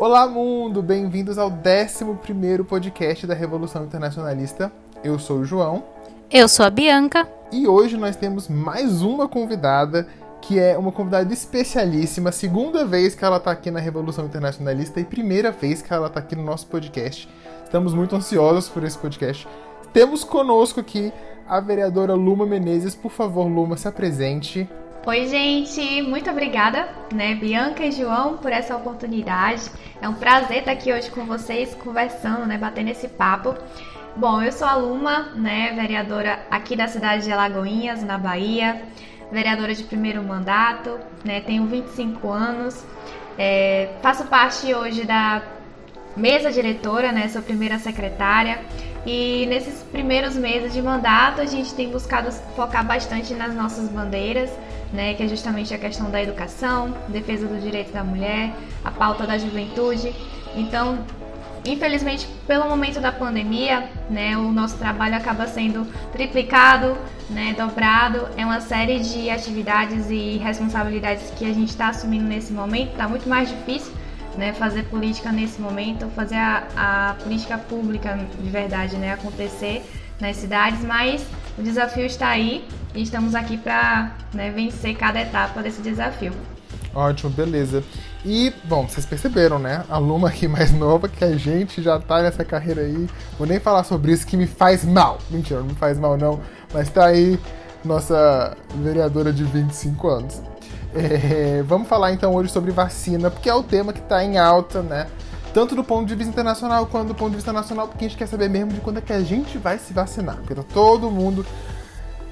Olá, mundo! Bem-vindos ao 11 podcast da Revolução Internacionalista. Eu sou o João. Eu sou a Bianca. E hoje nós temos mais uma convidada, que é uma convidada especialíssima, segunda vez que ela está aqui na Revolução Internacionalista e primeira vez que ela está aqui no nosso podcast. Estamos muito ansiosos por esse podcast. Temos conosco aqui a vereadora Luma Menezes. Por favor, Luma, se apresente. Oi, gente, muito obrigada, né, Bianca e João, por essa oportunidade. É um prazer estar aqui hoje com vocês, conversando, né, batendo esse papo. Bom, eu sou a Luma, né, vereadora aqui da cidade de Alagoinhas, na Bahia, vereadora de primeiro mandato, né, tenho 25 anos, é, faço parte hoje da mesa diretora, né, sou primeira secretária. E nesses primeiros meses de mandato, a gente tem buscado focar bastante nas nossas bandeiras, né, que é justamente a questão da educação, defesa do direito da mulher, a pauta da juventude. Então, infelizmente, pelo momento da pandemia, né, o nosso trabalho acaba sendo triplicado, né, dobrado. É uma série de atividades e responsabilidades que a gente está assumindo nesse momento. Está muito mais difícil né, fazer política nesse momento, fazer a, a política pública de verdade né, acontecer nas cidades, mas o desafio está aí e estamos aqui para né, vencer cada etapa desse desafio. Ótimo, beleza. E, bom, vocês perceberam, né? A Luma aqui mais nova que a gente já tá nessa carreira aí. Vou nem falar sobre isso que me faz mal. Mentira, não me faz mal não. Mas tá aí nossa vereadora de 25 anos. É, vamos falar então hoje sobre vacina, porque é o tema que tá em alta, né? Tanto do ponto de vista internacional quanto do ponto de vista nacional, porque a gente quer saber mesmo de quando é que a gente vai se vacinar. Porque tá todo mundo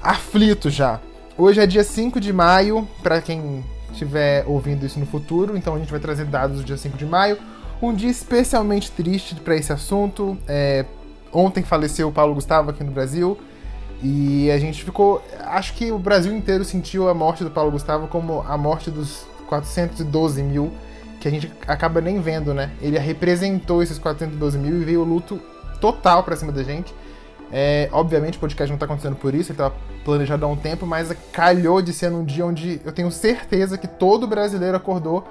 aflito já. Hoje é dia 5 de maio, para quem estiver ouvindo isso no futuro, então a gente vai trazer dados do dia 5 de maio. Um dia especialmente triste para esse assunto. É, ontem faleceu o Paulo Gustavo aqui no Brasil. E a gente ficou. Acho que o Brasil inteiro sentiu a morte do Paulo Gustavo como a morte dos 412 mil, que a gente acaba nem vendo, né? Ele representou esses 412 mil e veio o luto total pra cima da gente. É, obviamente o podcast não tá acontecendo por isso, ele tava planejado há um tempo, mas calhou de ser num dia onde eu tenho certeza que todo brasileiro acordou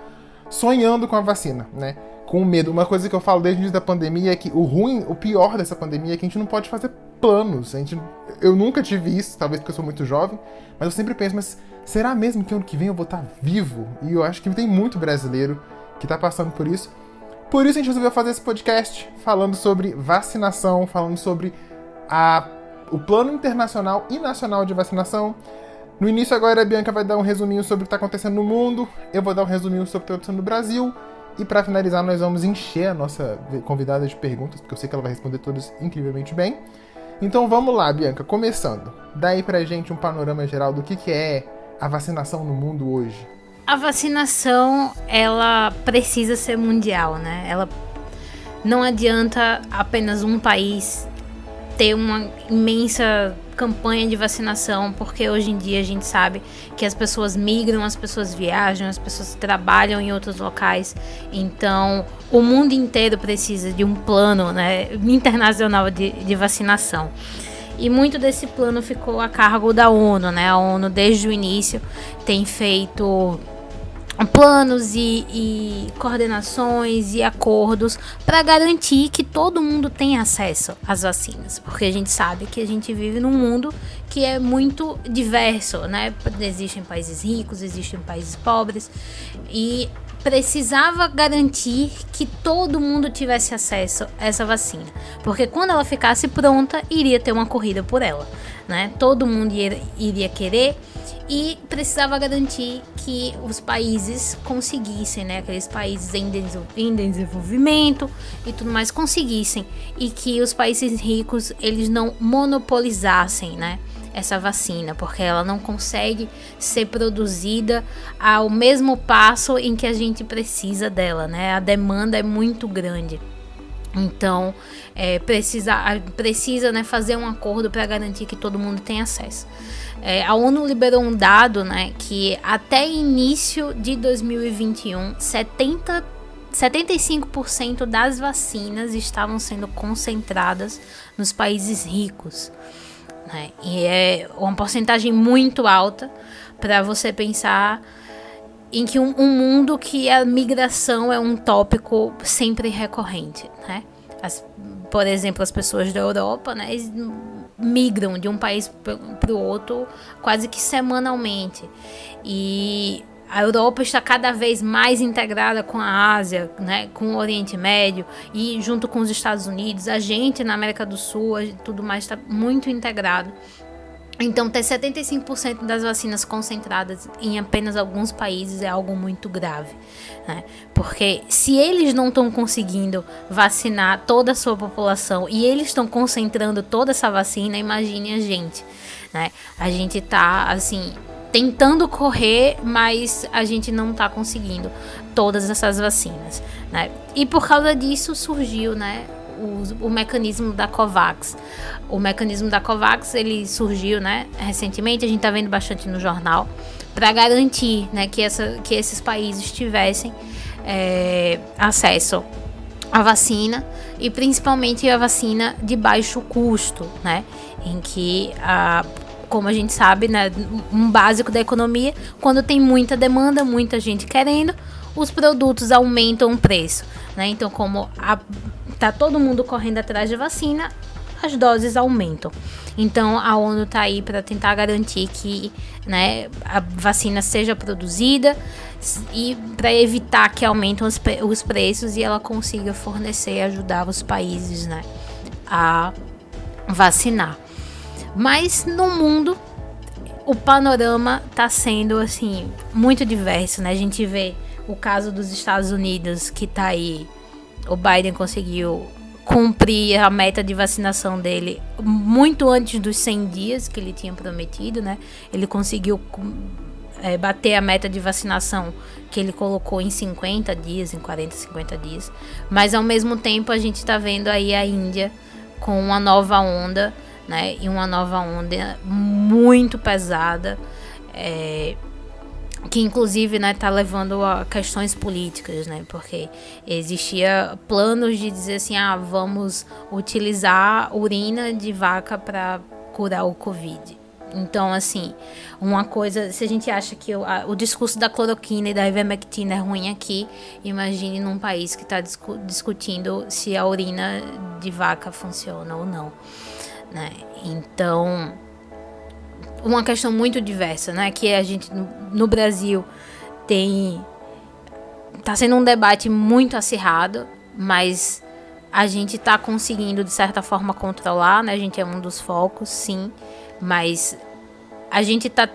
sonhando com a vacina, né? Com medo. Uma coisa que eu falo desde o início da pandemia é que o ruim, o pior dessa pandemia é que a gente não pode fazer planos. A gente, eu nunca tive isso, talvez porque eu sou muito jovem, mas eu sempre penso, mas será mesmo que ano que vem eu vou estar vivo? E eu acho que tem muito brasileiro que tá passando por isso. Por isso a gente resolveu fazer esse podcast falando sobre vacinação, falando sobre a, o plano internacional e nacional de vacinação. No início agora a Bianca vai dar um resuminho sobre o que está acontecendo no mundo, eu vou dar um resuminho sobre o que está acontecendo no Brasil, e para finalizar nós vamos encher a nossa convidada de perguntas, porque eu sei que ela vai responder todas incrivelmente bem. Então vamos lá, Bianca, começando. Dá aí pra gente um panorama geral do que, que é a vacinação no mundo hoje. A vacinação, ela precisa ser mundial, né? Ela não adianta apenas um país ter uma imensa campanha de vacinação, porque hoje em dia a gente sabe que as pessoas migram, as pessoas viajam, as pessoas trabalham em outros locais. Então, o mundo inteiro precisa de um plano né, internacional de, de vacinação. E muito desse plano ficou a cargo da ONU, né? A ONU desde o início tem feito planos e, e, coordenações e acordos para garantir que todo mundo tenha acesso às vacinas, porque a gente sabe que a gente vive num mundo que é muito diverso, né? Existem países ricos, existem países pobres e precisava garantir que todo mundo tivesse acesso a essa vacina, porque quando ela ficasse pronta, iria ter uma corrida por ela, né? Todo mundo iria, querer e precisava garantir que os países conseguissem, né, aqueles países em, em desenvolvimento e tudo mais conseguissem e que os países ricos eles não monopolizassem, né, essa vacina, porque ela não consegue ser produzida ao mesmo passo em que a gente precisa dela, né? A demanda é muito grande. Então, é, precisa, precisa né, fazer um acordo para garantir que todo mundo tem acesso. É, a ONU liberou um dado né, que até início de 2021, 70, 75% das vacinas estavam sendo concentradas nos países ricos. Né? E é uma porcentagem muito alta para você pensar em que um, um, mundo que a migração é um tópico sempre recorrente, né? As, por exemplo, as pessoas da Europa, né, migram de um país para o outro quase que semanalmente. E a Europa está cada vez mais integrada com a Ásia, né, com o Oriente Médio e junto com os Estados Unidos. A gente na América do Sul, tudo mais está muito integrado. Então, ter 75% das vacinas concentradas em apenas alguns países é algo muito grave. Né? Porque se eles não estão conseguindo vacinar toda a sua população e eles estão concentrando toda essa vacina, imagine a gente. Né? A gente está, assim, tentando correr, mas a gente não está conseguindo todas essas vacinas. Né? E por causa disso surgiu né, o, o, mecanismo da COVAX. O mecanismo da COVAX ele surgiu, né, recentemente, a gente está vendo bastante no jornal, para garantir, né, que, essa, que esses países tivessem é, acesso à vacina e principalmente a vacina de baixo custo, né, em que a como a gente sabe, né, um básico da economia, quando tem muita demanda, muita gente querendo, os produtos aumentam o preço, né? Então, como a tá todo mundo correndo atrás de vacina, as doses aumentam. Então a ONU está aí para tentar garantir que né, a vacina seja produzida e para evitar que aumentem os, os, preços e ela consiga fornecer e ajudar os países né, a vacinar. Mas no mundo o panorama está sendo assim muito diverso, né? A gente vê o caso dos Estados Unidos que está aí o Biden conseguiu cumprir a meta de vacinação dele muito antes dos 100 dias que ele tinha prometido, né? Ele conseguiu é, bater a meta de vacinação que ele colocou em 50 dias, em 40, 50 dias. Mas ao mesmo tempo a gente está vendo aí a Índia com uma nova onda, né? E uma nova onda muito pesada. É, que inclusive né tá levando a questões políticas né porque existia planos de dizer assim ah vamos utilizar urina de vaca para curar o covid então assim uma coisa se a gente acha que o, a, o discurso da cloroquina e da ivermectina é ruim aqui imagine num país que está discu discutindo se a urina de vaca funciona ou não né então uma questão muito diversa, né? Que a gente no, Brasil tem tá sendo um debate muito acirrado, mas a gente tá conseguindo de certa forma controlar, né? A gente é um dos focos, sim, mas a gente tá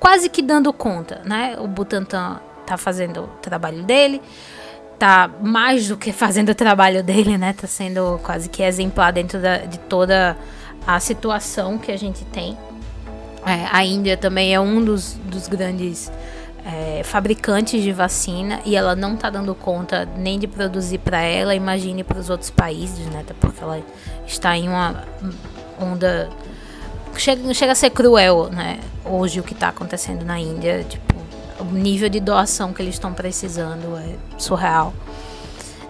quase que dando conta, né? O Butantan tá fazendo o trabalho dele, tá mais do que fazendo o trabalho dele, né? Tá sendo quase que exemplar dentro da, de toda a situação que a gente tem. É, a Índia também é um dos, dos grandes é, fabricantes de vacina e ela não está dando conta nem de produzir para ela, imagine para os outros países, né? Porque ela está em uma onda. Chega, chega a ser cruel, né? Hoje o que está acontecendo na Índia, tipo, o nível de doação que eles estão precisando é surreal.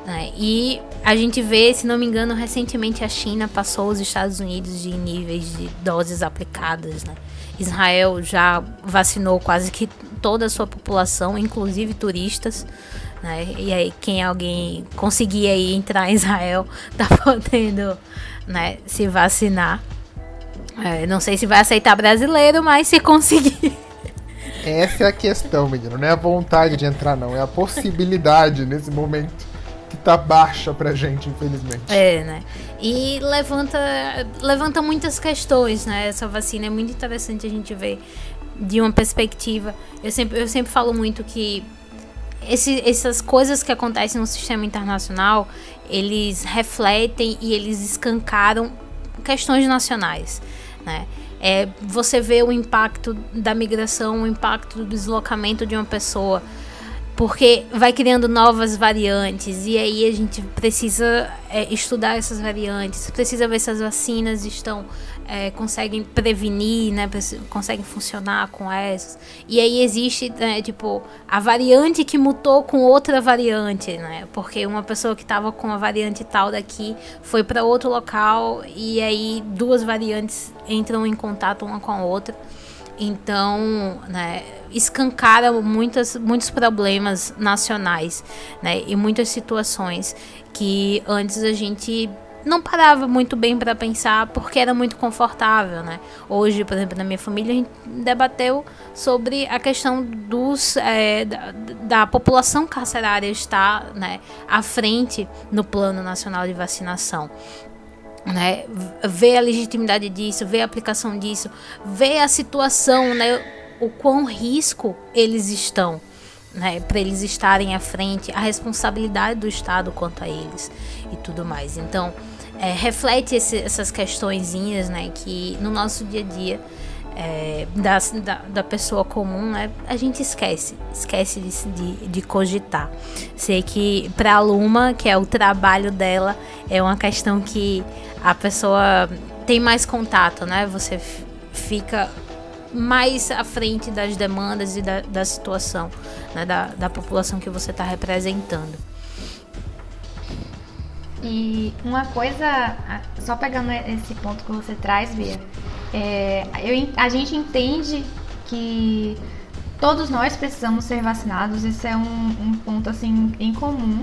Né? E a gente vê, se não me engano, recentemente a China passou os Estados Unidos de níveis de doses aplicadas, né? Israel já vacinou quase que toda a sua população, inclusive turistas. Né? E aí, quem alguém conseguir aí entrar em Israel, tá podendo né, se vacinar. É, não sei se vai aceitar brasileiro, mas se conseguir. Essa é a questão, menino. Não é a vontade de entrar, não. É a possibilidade nesse momento tá baixa pra gente, infelizmente. É, né? E levanta, levanta muitas questões, né? Essa vacina é muito interessante a gente ver de uma perspectiva. Eu sempre, eu sempre falo muito que esse, essas coisas que acontecem no sistema internacional, eles refletem e eles escancaram questões nacionais, né? É, você vê o impacto da migração, o impacto do deslocamento de uma pessoa porque vai criando novas variantes e aí a gente precisa é, estudar essas variantes, precisa ver se as vacinas estão é, conseguem prevenir, né, conseguem funcionar com essas. E aí existe né, tipo a variante que mutou com outra variante, né? Porque uma pessoa que estava com a variante tal daqui foi para outro local e aí duas variantes entram em contato uma com a outra. Então, né, escancara muitas, muitos problemas nacionais, né? E muitas situações que antes a gente não parava muito bem para pensar porque era muito confortável, né? Hoje, por exemplo, na minha família, a gente debateu sobre a questão dos, é, da, da, população carcerária estar né, à frente no Plano Nacional de Vacinação. Né, ver a legitimidade disso, ver a aplicação disso, ver a situação, né, o quão risco eles estão, né, para eles estarem à frente, a responsabilidade do Estado quanto a eles e tudo mais. Então, é, reflete esse, essas questõezinhas, né, que no nosso dia a dia é, da, da, da, pessoa comum, né, a gente esquece, esquece de, de, de cogitar. Sei que para a Luma, que é o trabalho dela, é uma questão que a pessoa tem mais contato, né? Você fica mais à frente das demandas e da, da situação né, da, da população que você está representando. E uma coisa, só pegando esse ponto que você traz, Bia, é, eu, a gente entende que todos nós precisamos ser vacinados, isso é um, um ponto assim em comum,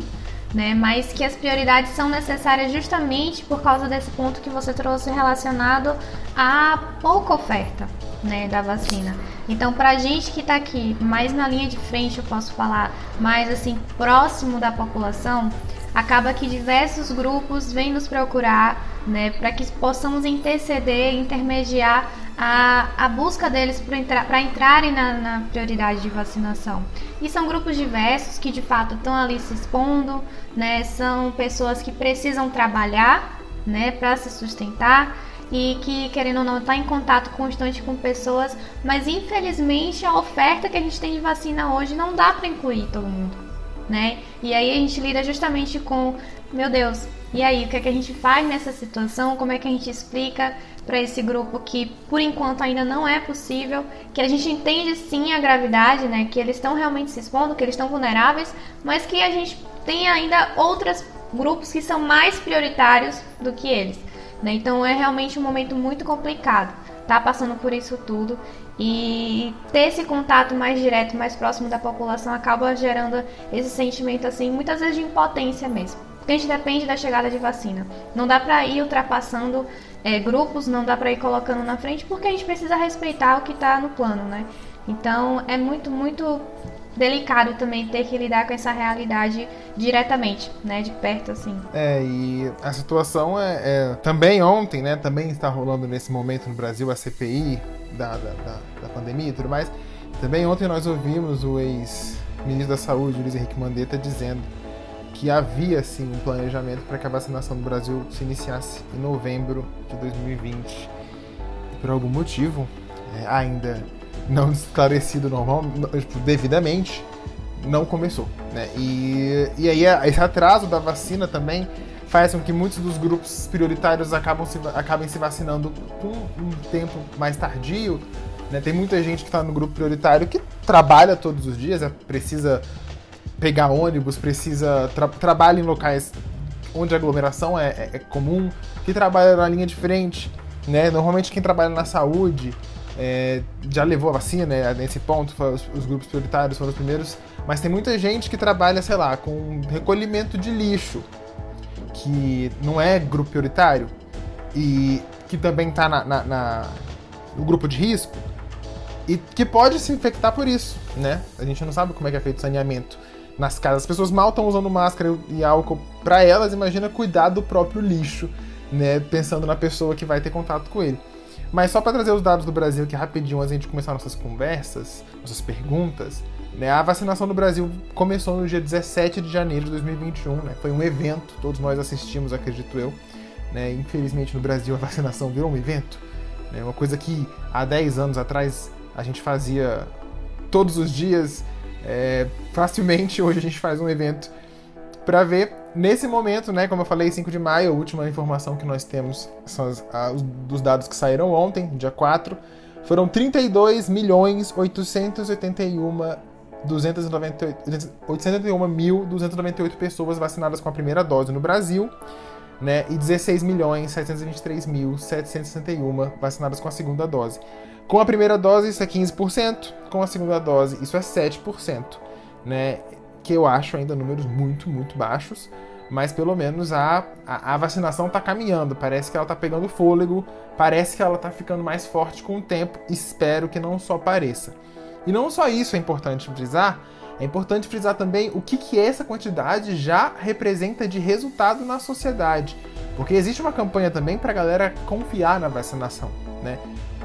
né? Mas que as prioridades são necessárias justamente por causa desse ponto que você trouxe relacionado à pouca oferta, né, da vacina. Então, para a gente que está aqui mais na linha de frente, eu posso falar, mais assim próximo da população, acaba que diversos grupos vêm nos procurar, né, para que possamos interceder, intermediar a, a busca deles para entrar, entrarem na, na, prioridade de vacinação. E são grupos diversos que de fato estão ali se expondo, né, são pessoas que precisam trabalhar, né, para se sustentar e que, querendo ou não, está em contato constante com pessoas, mas infelizmente a oferta que a gente tem de vacina hoje não dá para incluir todo mundo né? E aí a gente lida justamente com, meu Deus, e aí o que é que a gente faz nessa situação? Como é que a gente explica para esse grupo que por enquanto ainda não é possível, que a gente entende sim a gravidade, né? Que eles estão realmente se expondo, que eles estão vulneráveis, mas que a gente tem ainda outros grupos que são mais prioritários do que eles. Né? Então é realmente um momento muito complicado tá passando por isso tudo e ter esse contato mais direto, mais próximo da população acaba gerando esse sentimento assim, muitas vezes de impotência mesmo. Porque a gente depende da chegada de vacina. Não dá para ir ultrapassando é, grupos, não dá para ir colocando na frente, porque a gente precisa respeitar o que está no plano, né? Então é muito, muito delicado também ter que lidar com essa realidade diretamente, né, de perto assim. É, e a situação é, é também ontem, né, também está rolando nesse momento no Brasil a CPI da, da, da, da pandemia e tudo mais. Também ontem nós ouvimos o ex-ministro da Saúde, Luiz Henrique Mandetta, dizendo que havia sim um planejamento para que a vacinação no Brasil se iniciasse em novembro de 2020. E por algum motivo, é, ainda não esclarecido normal, devidamente, não começou. Né? E, e aí esse atraso da vacina também faz com que muitos dos grupos prioritários acabam se, acabem se vacinando com um tempo mais tardio. Né? Tem muita gente que está no grupo prioritário que trabalha todos os dias, é, precisa pegar ônibus, precisa tra trabalha em locais onde a aglomeração é, é, é comum, que trabalha na linha de frente. Né? Normalmente quem trabalha na saúde é, já levou a vacina, né, nesse ponto, os, os, grupos prioritários foram os primeiros, mas tem muita gente que trabalha, sei lá, com recolhimento de lixo, que não é grupo prioritário, e que também está na, na, na, no grupo de risco, e que pode se infectar por isso, né? A gente não sabe como é que é feito o saneamento nas casas. As pessoas mal estão usando máscara e álcool para elas, imagina cuidar do próprio lixo, né? Pensando na pessoa que vai ter contato com ele. Mas só para trazer os dados do Brasil aqui rapidinho, antes de a gente começar nossas conversas, nossas perguntas? A vacinação no Brasil começou no dia 17 de janeiro de 2021, né? Foi um evento, todos nós assistimos, acredito eu. Né? Infelizmente no Brasil a vacinação virou um evento. Né? Uma coisa que há 10 anos atrás a gente fazia todos os dias, é, facilmente hoje a gente faz um evento para ver nesse momento, né, como eu falei, 5 de maio, a última informação que nós temos são as, a, os, dos dados que saíram ontem, dia 4, foram 32 milhões 881 881.298 pessoas vacinadas com a primeira dose no Brasil, né, e 16 milhões 723.761 vacinadas com a segunda dose. Com a primeira dose, isso é 15%, com a segunda dose, isso é 7%, né? Que eu acho ainda números muito, muito baixos, mas pelo menos a, a, a vacinação está caminhando, parece que ela está pegando fôlego, parece que ela está ficando mais forte com o tempo, espero que não só pareça. E não só isso é importante frisar, é importante frisar também o que, que essa quantidade já representa de resultado na sociedade. Porque existe uma campanha também para a galera confiar na vacinação. Né?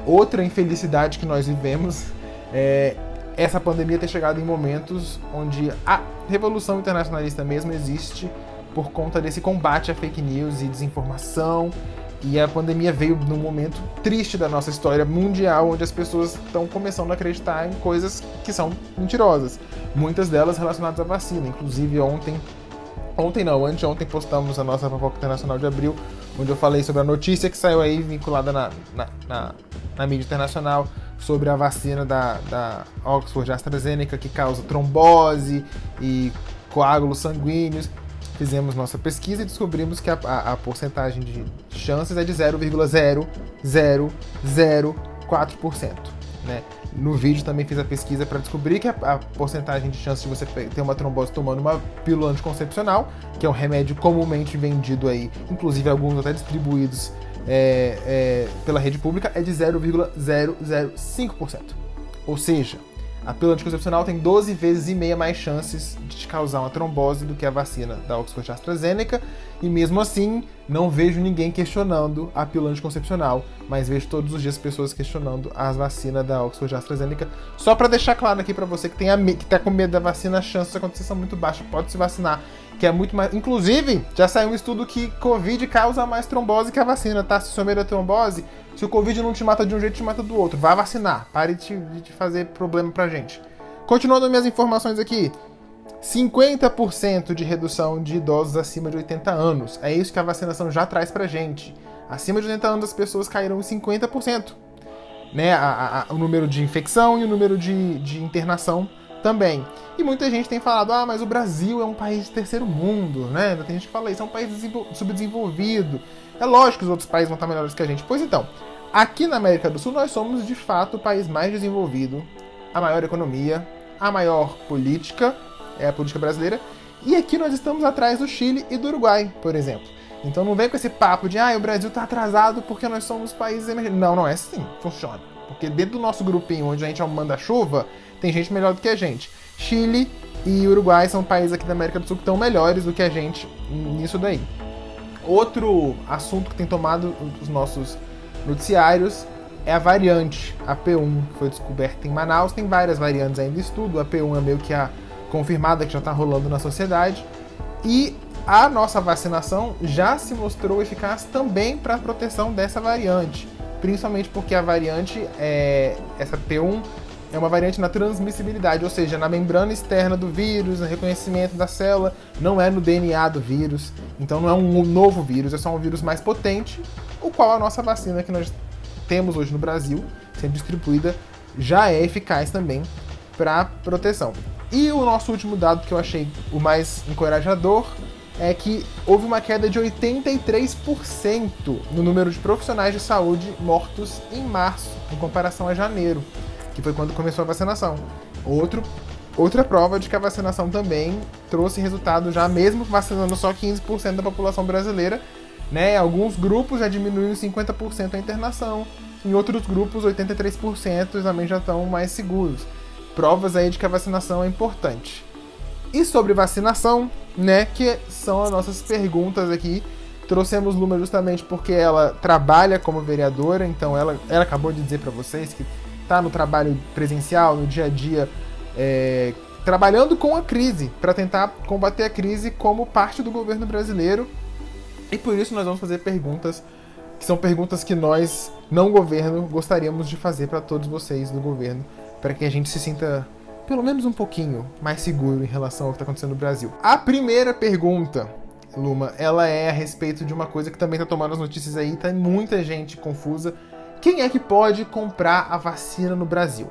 Outra infelicidade que nós vivemos é essa pandemia ter chegado em momentos onde a revolução internacionalista mesmo existe por conta desse combate a fake news e desinformação e a pandemia veio num momento triste da nossa história mundial, onde as pessoas estão começando a acreditar em coisas que são mentirosas. Muitas delas relacionadas à vacina. Inclusive, ontem, ontem não, anteontem postamos a nossa fofoca internacional de abril, onde eu falei sobre a notícia que saiu aí vinculada na, na, na, na mídia internacional sobre a vacina da, da Oxford AstraZeneca que causa trombose e coágulos sanguíneos fizemos nossa pesquisa e descobrimos que a, a, a porcentagem de chances é de 0,0004%. Né? No vídeo também fiz a pesquisa para descobrir que a, a, porcentagem de chances de você ter uma trombose tomando uma pílula anticoncepcional, que é um remédio comumente vendido aí, inclusive alguns até distribuídos é, é, pela rede pública, é de 0,005%. Ou seja, a pílula anticoncepcional tem 12 vezes e meia mais chances de te causar uma trombose do que a vacina da Oxford AstraZeneca, e mesmo assim não vejo ninguém questionando a pílula anticoncepcional, mas vejo todos os dias pessoas questionando as vacinas da Oxford AstraZeneca. Só para deixar claro aqui para você que tem que tá com medo da vacina, as chances de acontecer são muito baixas, pode se vacinar, que é muito mais, inclusive, já saiu um estudo que COVID causa mais trombose que a vacina, tá? Se seu medo trombose, se o Covid não te mata de um jeito, te mata do outro. Vai vacinar. Pare de, de fazer problema pra gente. Continuando minhas informações aqui. 50% de redução de idosos acima de 80 anos. É isso que a vacinação já traz pra gente. Acima de 80 anos as pessoas caíram em 50%. Né? A, a, o número de infecção e o número de, de internação também. E muita gente tem falado, ah, mas o Brasil é um país de terceiro mundo, né? Tem gente que fala isso, é um país subdesenvolvido. É lógico que os outros países vão estar melhores que a gente. Pois então, aqui na América do Sul nós somos de fato o país mais desenvolvido, a maior economia, a maior política, é a política brasileira, e aqui nós estamos atrás do Chile e do Uruguai, por exemplo. Então não vem com esse papo de, ah, o Brasil está atrasado porque nós somos países emergentes. Não, não é assim, funciona. Porque dentro do nosso grupinho, onde a gente é um manda-chuva, tem gente melhor do que a gente. Chile e Uruguai são países aqui da América do Sul que estão melhores do que a gente nisso daí. Outro assunto que tem tomado os nossos noticiários é a variante, a P1, que foi descoberta em Manaus. Tem várias variantes ainda em estudo. A P1 é meio que a confirmada que já está rolando na sociedade. E a nossa vacinação já se mostrou eficaz também para a proteção dessa variante. Principalmente porque a variante, é, essa P1, é uma variante na transmissibilidade, ou seja, na membrana externa do vírus, no reconhecimento da célula, não é no DNA do vírus. Então não é um novo vírus, é só um vírus mais potente, o qual a nossa vacina que nós temos hoje no Brasil, sendo distribuída, já é eficaz também para proteção. E o nosso último dado que eu achei o mais encorajador é que houve uma queda de 83% no número de profissionais de saúde mortos em março, em comparação a janeiro que foi quando começou a vacinação. Outro, outra prova de que a vacinação também trouxe resultado já, mesmo vacinando só 15% da população brasileira. Né? Alguns grupos já diminuíram 50% a internação, em outros grupos 83% também já estão mais seguros. Provas aí de que a vacinação é importante. E sobre vacinação, né, que são as nossas perguntas aqui. Trouxemos Luma justamente porque ela trabalha como vereadora, então ela, ela acabou de dizer para vocês que está no trabalho presencial, no dia a dia, é, trabalhando com a crise, para tentar combater a crise como parte do governo brasileiro. E por isso nós vamos fazer perguntas que são perguntas que nós, não governo, gostaríamos de fazer para todos vocês do governo, para que a gente se sinta pelo menos um pouquinho mais seguro em relação ao que está acontecendo no Brasil. A primeira pergunta, Luma, ela é a respeito de uma coisa que também está tomando as notícias aí, tá muita gente confusa quem é que pode comprar a vacina no Brasil?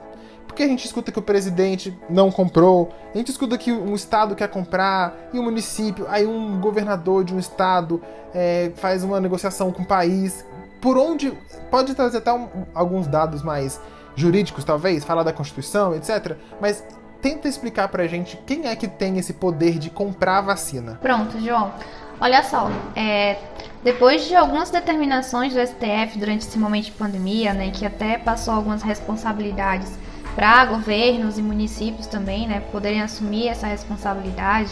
Porque a gente escuta que o presidente não comprou, a gente escuta que um estado quer comprar, e um município, aí um governador de um estado é, faz uma negociação com o país. Por onde. Pode trazer até um, alguns dados mais jurídicos, talvez, falar da Constituição, etc. Mas tenta explicar pra gente quem é que tem esse poder de comprar a vacina. Pronto, João. Olha só, é, depois de algumas determinações do STF durante esse momento de pandemia, né, que até passou algumas responsabilidades para governos e municípios também, né, poderem assumir essa responsabilidade.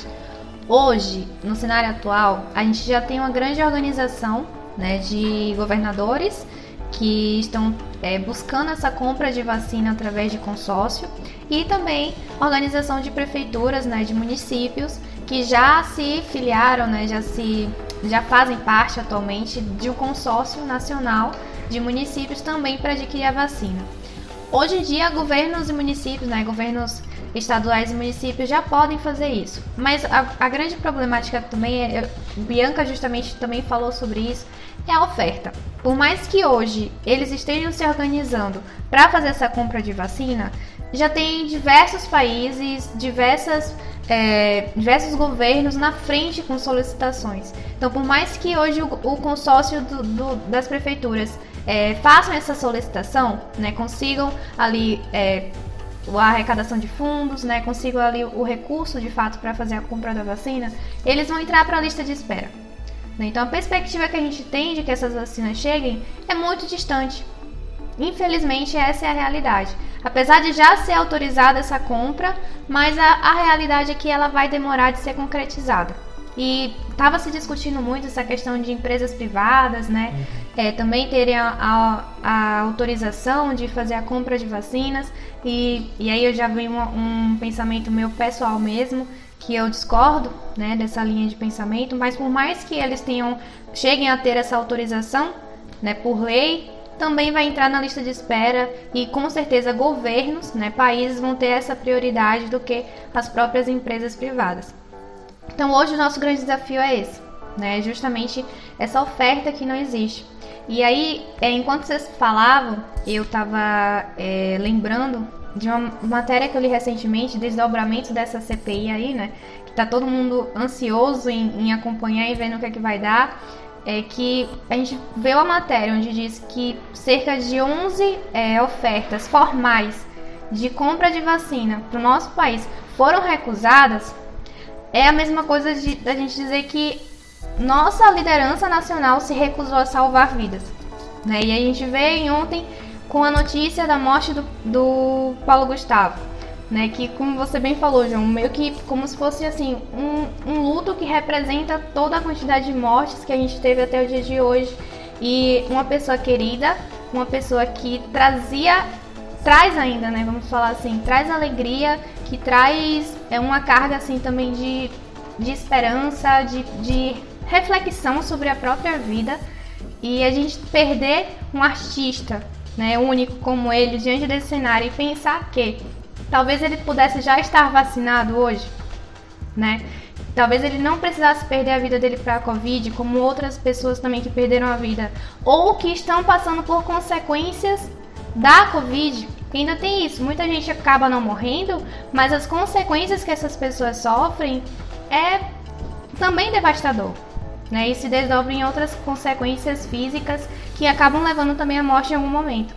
Hoje, no cenário atual, a gente já tem uma grande organização, né, de governadores que estão é, buscando essa compra de vacina através de consórcio e também organização de prefeituras, né, de municípios que já se filiaram, né, já se já fazem parte atualmente de um consórcio nacional de municípios também para adquirir a vacina. Hoje em dia, governos e municípios, né, governos estaduais e municípios já podem fazer isso. Mas a, a grande problemática também, é, Bianca justamente também falou sobre isso, é a oferta. Por mais que hoje eles estejam se organizando para fazer essa compra de vacina, já tem diversos países, diversas, é, diversos governos na frente com solicitações. Então, por mais que hoje o, o consórcio do, do, das prefeituras é, façam essa solicitação, né, consigam ali é, a arrecadação de fundos, né, consigam ali o recurso de fato para fazer a compra da vacina, eles vão entrar para a lista de espera. Né? Então a perspectiva que a gente tem de que essas vacinas cheguem é muito distante. Infelizmente, essa é a realidade. Apesar de já ser autorizada essa compra, mas a, a realidade é que ela vai demorar de ser concretizada. E estava se discutindo muito essa questão de empresas privadas, né? Uhum. É, também terem a, a, a, autorização de fazer a compra de vacinas. E, e aí eu já vi um, um pensamento meu pessoal mesmo, que eu discordo né, dessa linha de pensamento, mas por mais que eles tenham cheguem a ter essa autorização né, por lei, também vai entrar na lista de espera e com certeza governos, né, países vão ter essa prioridade do que as próprias empresas privadas. Então hoje o nosso grande desafio é esse, né? Justamente essa oferta que não existe. E aí, é, enquanto vocês falavam, eu estava é, lembrando de uma matéria que eu li recentemente, desdobramento dessa CPI aí, né? Que tá todo mundo ansioso em, em acompanhar e vendo o que é que vai dar. É que a gente vê uma matéria onde diz que cerca de 11 é, ofertas formais de compra de vacina para o nosso país foram recusadas é a mesma coisa de, da gente dizer que nossa liderança nacional se recusou a salvar vidas. Né? E a gente veio ontem com a notícia da morte do, do Paulo Gustavo. Né, que como você bem falou, João, meio que como se fosse assim um, um luto que representa toda a quantidade de mortes que a gente teve até o dia de hoje. E uma pessoa querida, uma pessoa que trazia, traz ainda, né, vamos falar assim, traz alegria que traz é, uma carga assim também de, de esperança, de, de reflexão sobre a própria vida. E a gente perder um artista né, único como ele diante desse cenário e pensar que talvez ele pudesse já estar vacinado hoje, né? Talvez ele não precisasse perder a vida dele para a Covid, como outras pessoas também que perderam a vida, ou que estão passando por consequências da Covid ainda tem isso, muita gente acaba não morrendo, mas as consequências que essas pessoas sofrem é também devastador. Né? E se desdobra em outras consequências físicas que acabam levando também à morte em algum momento.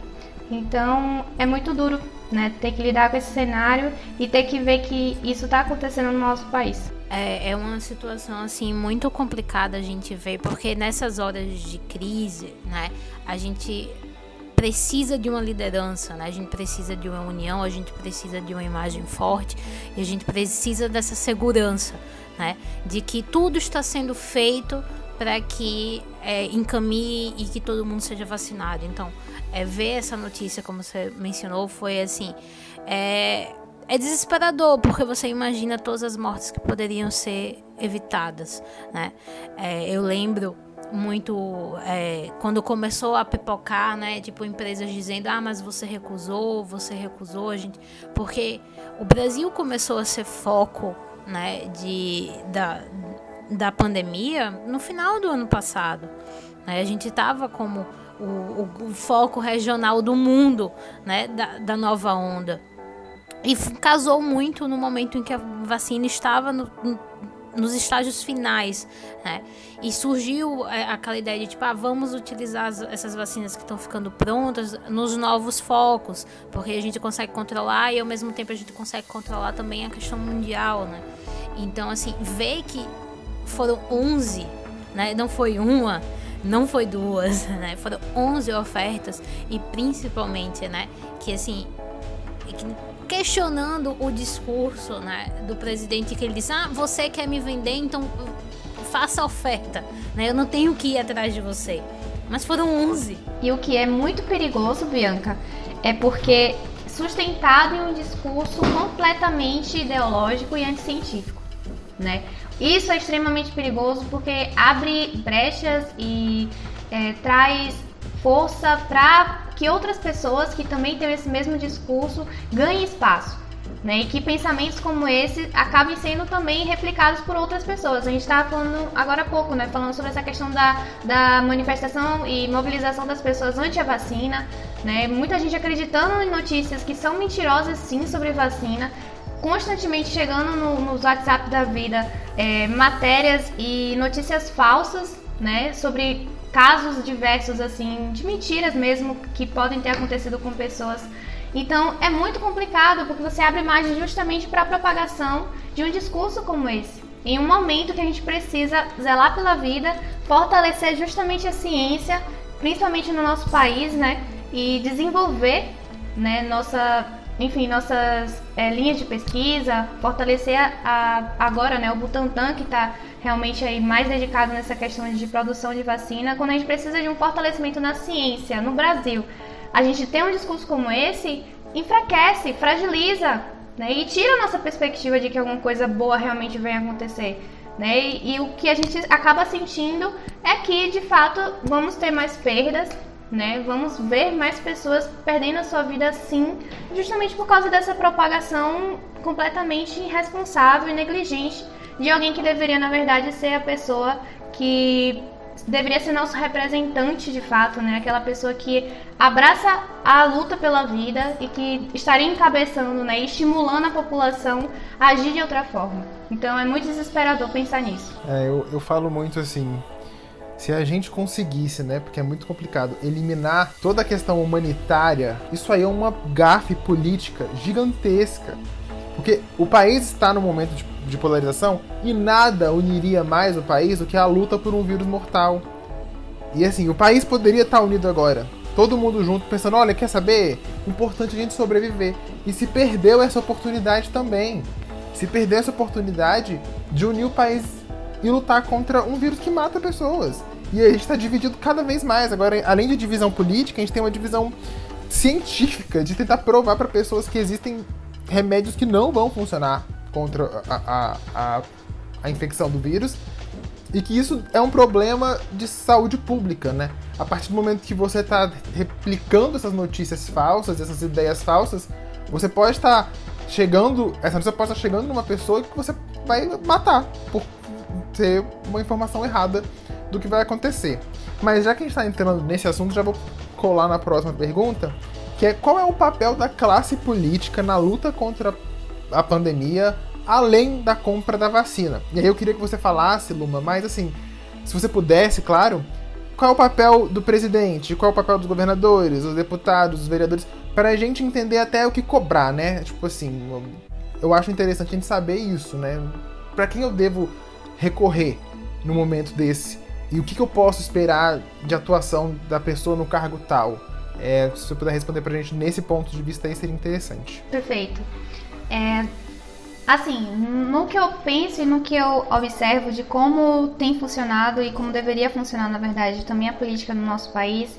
Então é muito duro né? ter que lidar com esse cenário e ter que ver que isso está acontecendo no nosso país. É, é uma situação assim muito complicada a gente ver, porque nessas horas de crise, né, a gente precisa de uma liderança, né? A gente precisa de uma união, a gente precisa de uma imagem forte e a gente precisa dessa segurança, né? De que tudo está sendo feito para que é, encaminhe e que todo mundo seja vacinado. Então, é, ver essa notícia, como você mencionou, foi assim. É, é desesperador, porque você imagina todas as mortes que poderiam ser evitadas, né? É, eu lembro muito é, quando começou a pipocar, né? Tipo empresas dizendo, ah, mas você recusou, você recusou, gente, porque o Brasil começou a ser foco, né? De da, da pandemia no final do ano passado, né? A gente estava como o, o, o, foco regional do mundo, né? Da, da nova onda e casou muito no momento em que a vacina estava no, nos estágios finais, né? E surgiu é, aquela ideia de tipo, ah, vamos utilizar as, essas vacinas que estão ficando prontas nos novos focos, porque a gente consegue controlar e ao mesmo tempo a gente consegue controlar também a questão mundial, né? Então, assim, ver que foram 11, né? Não foi uma, não foi duas, né? Foram 11 ofertas e principalmente, né, que assim, questionando o discurso, né, do presidente que ele disse: "Ah, você quer me vender, então faça oferta, né? Eu não tenho que ir atrás de você". Mas foram 11. E o que é muito perigoso, Bianca, é porque sustentado em um discurso completamente ideológico e anticientífico, né? Isso é extremamente perigoso porque abre brechas e é, traz força para que outras pessoas que também têm esse mesmo discurso ganhem espaço. Né, e que pensamentos como esse acabem sendo também replicados por outras pessoas. A gente estava falando agora há pouco, né, falando sobre essa questão da, da manifestação e mobilização das pessoas anti a vacina, né, muita gente acreditando em notícias que são mentirosas sim sobre vacina, constantemente chegando no, nos WhatsApp da vida é, matérias e notícias falsas, né, sobre casos diversos assim de mentiras mesmo que podem ter acontecido com pessoas. Então é muito complicado porque você abre margem justamente para a propagação de um discurso como esse. Em um momento que a gente precisa zelar pela vida, fortalecer justamente a ciência, principalmente no nosso país, né, e desenvolver, né, nossa enfim, nossas é, linhas de pesquisa, fortalecer a, a, agora né, o Butantan, que está realmente aí mais dedicado nessa questão de produção de vacina, quando a gente precisa de um fortalecimento na ciência, no Brasil. A gente tem um discurso como esse, enfraquece, fragiliza, né, e tira a nossa perspectiva de que alguma coisa boa realmente venha acontecer. Né? E, e o que a gente acaba sentindo é que, de fato, vamos ter mais perdas, né? Vamos ver mais pessoas perdendo a sua vida assim, justamente por causa dessa propagação completamente irresponsável e negligente de alguém que deveria, na verdade, ser a pessoa que deveria ser nosso representante de fato, né? Aquela pessoa que abraça a luta pela vida e que estaria encabeçando, né? Estimulando a população a agir de outra forma. Então é muito desesperador pensar nisso. É, eu, eu falo muito assim, se a gente conseguisse, né, porque é muito complicado, eliminar toda a questão humanitária, isso aí é uma gafe política gigantesca. Porque o país está no momento de, de polarização e nada uniria mais o país do que a luta por um vírus mortal. E assim, o país poderia estar unido agora. Todo mundo junto pensando, olha, quer saber? Importante a gente sobreviver. E se perdeu essa oportunidade também. Se perdeu essa oportunidade de unir o país e lutar contra um vírus que mata pessoas. E a gente está dividido cada vez mais. Agora, além de divisão política, a gente tem uma divisão científica de tentar provar para pessoas que existem remédios que não vão funcionar contra a, a, a, a infecção do vírus e que isso é um problema de saúde pública, né? A partir do momento que você está replicando essas notícias falsas, essas ideias falsas, você pode estar chegando, essa notícia pode estar chegando numa pessoa que você vai matar por ter uma informação errada do que vai acontecer. Mas já que a gente está entrando nesse assunto, já vou colar na próxima pergunta, que é qual é o papel da classe política na luta contra a pandemia, além da compra da vacina. E aí eu queria que você falasse, Luma, mais assim, se você pudesse, claro, qual é o papel do presidente, qual é o papel dos governadores, dos deputados, dos vereadores, para a gente entender até o que cobrar, né? Tipo assim, eu acho interessante a gente saber isso, né? Para quem eu devo recorrer no momento desse? E o que, que eu posso esperar de atuação da pessoa no cargo tal? É, se você puder responder pra gente nesse ponto de vista aí, seria interessante. Perfeito. É, assim, no que eu penso e no que eu observo de como tem funcionado e como deveria funcionar, na verdade, também a política no nosso país,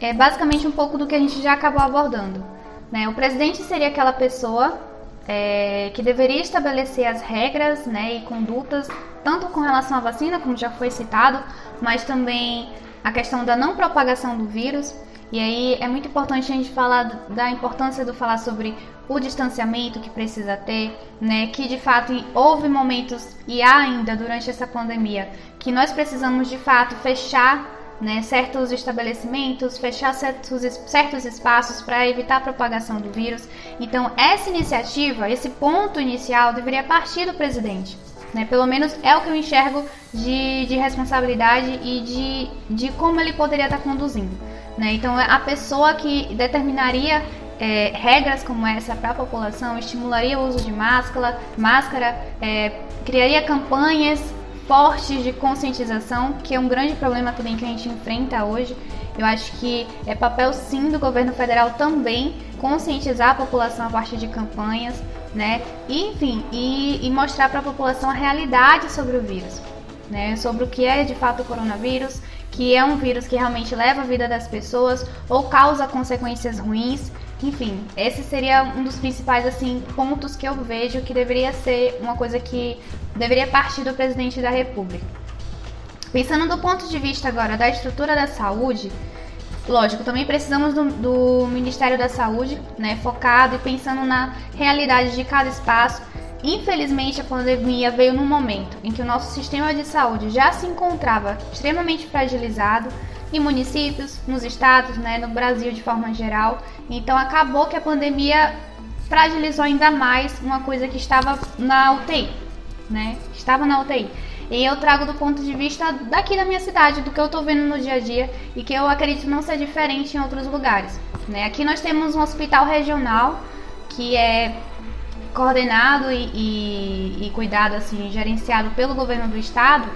é basicamente um pouco do que a gente já acabou abordando. Né? O presidente seria aquela pessoa é, que deveria estabelecer as regras né, e condutas, tanto com relação à vacina, como já foi citado, mas também a questão da não propagação do vírus. E aí é muito importante a gente falar da importância do falar sobre o distanciamento que precisa ter, né? Que de fato houve momentos e há ainda durante essa pandemia que nós precisamos de fato fechar né, certos estabelecimentos, fechar certos, certos espaços para evitar a propagação do vírus. Então, essa iniciativa, esse ponto inicial, deveria partir do presidente. Né? Pelo menos é o que eu enxergo de, de responsabilidade e de, de como ele poderia estar conduzindo. Né? Então, a pessoa que determinaria é, regras como essa para a população, estimularia o uso de máscara, máscara é, criaria campanhas fortes de conscientização, que é um grande problema também que a gente enfrenta hoje. Eu acho que é papel sim do governo federal também conscientizar a população a partir de campanhas, né? E, enfim, e, e mostrar para a população a realidade sobre o vírus, né? Sobre o que é de fato o coronavírus, que é um vírus que realmente leva a vida das pessoas ou causa consequências ruins. Enfim, esse seria um dos principais assim pontos que eu vejo que deveria ser uma coisa que deveria partir do presidente da República. Pensando do ponto de vista agora da estrutura da saúde, lógico, também precisamos do, do Ministério da Saúde, né, focado e pensando na realidade de cada espaço. Infelizmente, a pandemia veio num momento em que o nosso sistema de saúde já se encontrava extremamente fragilizado em municípios, nos estados, né, no Brasil de forma geral. Então acabou que a pandemia fragilizou ainda mais uma coisa que estava na UTI, né? Estava na UTI. E eu trago do ponto de vista daqui da minha cidade, do que eu estou vendo no dia a dia e que eu acredito não ser diferente em outros lugares. Né? Aqui nós temos um hospital regional que é coordenado e, e, e cuidado, assim, gerenciado pelo governo do estado,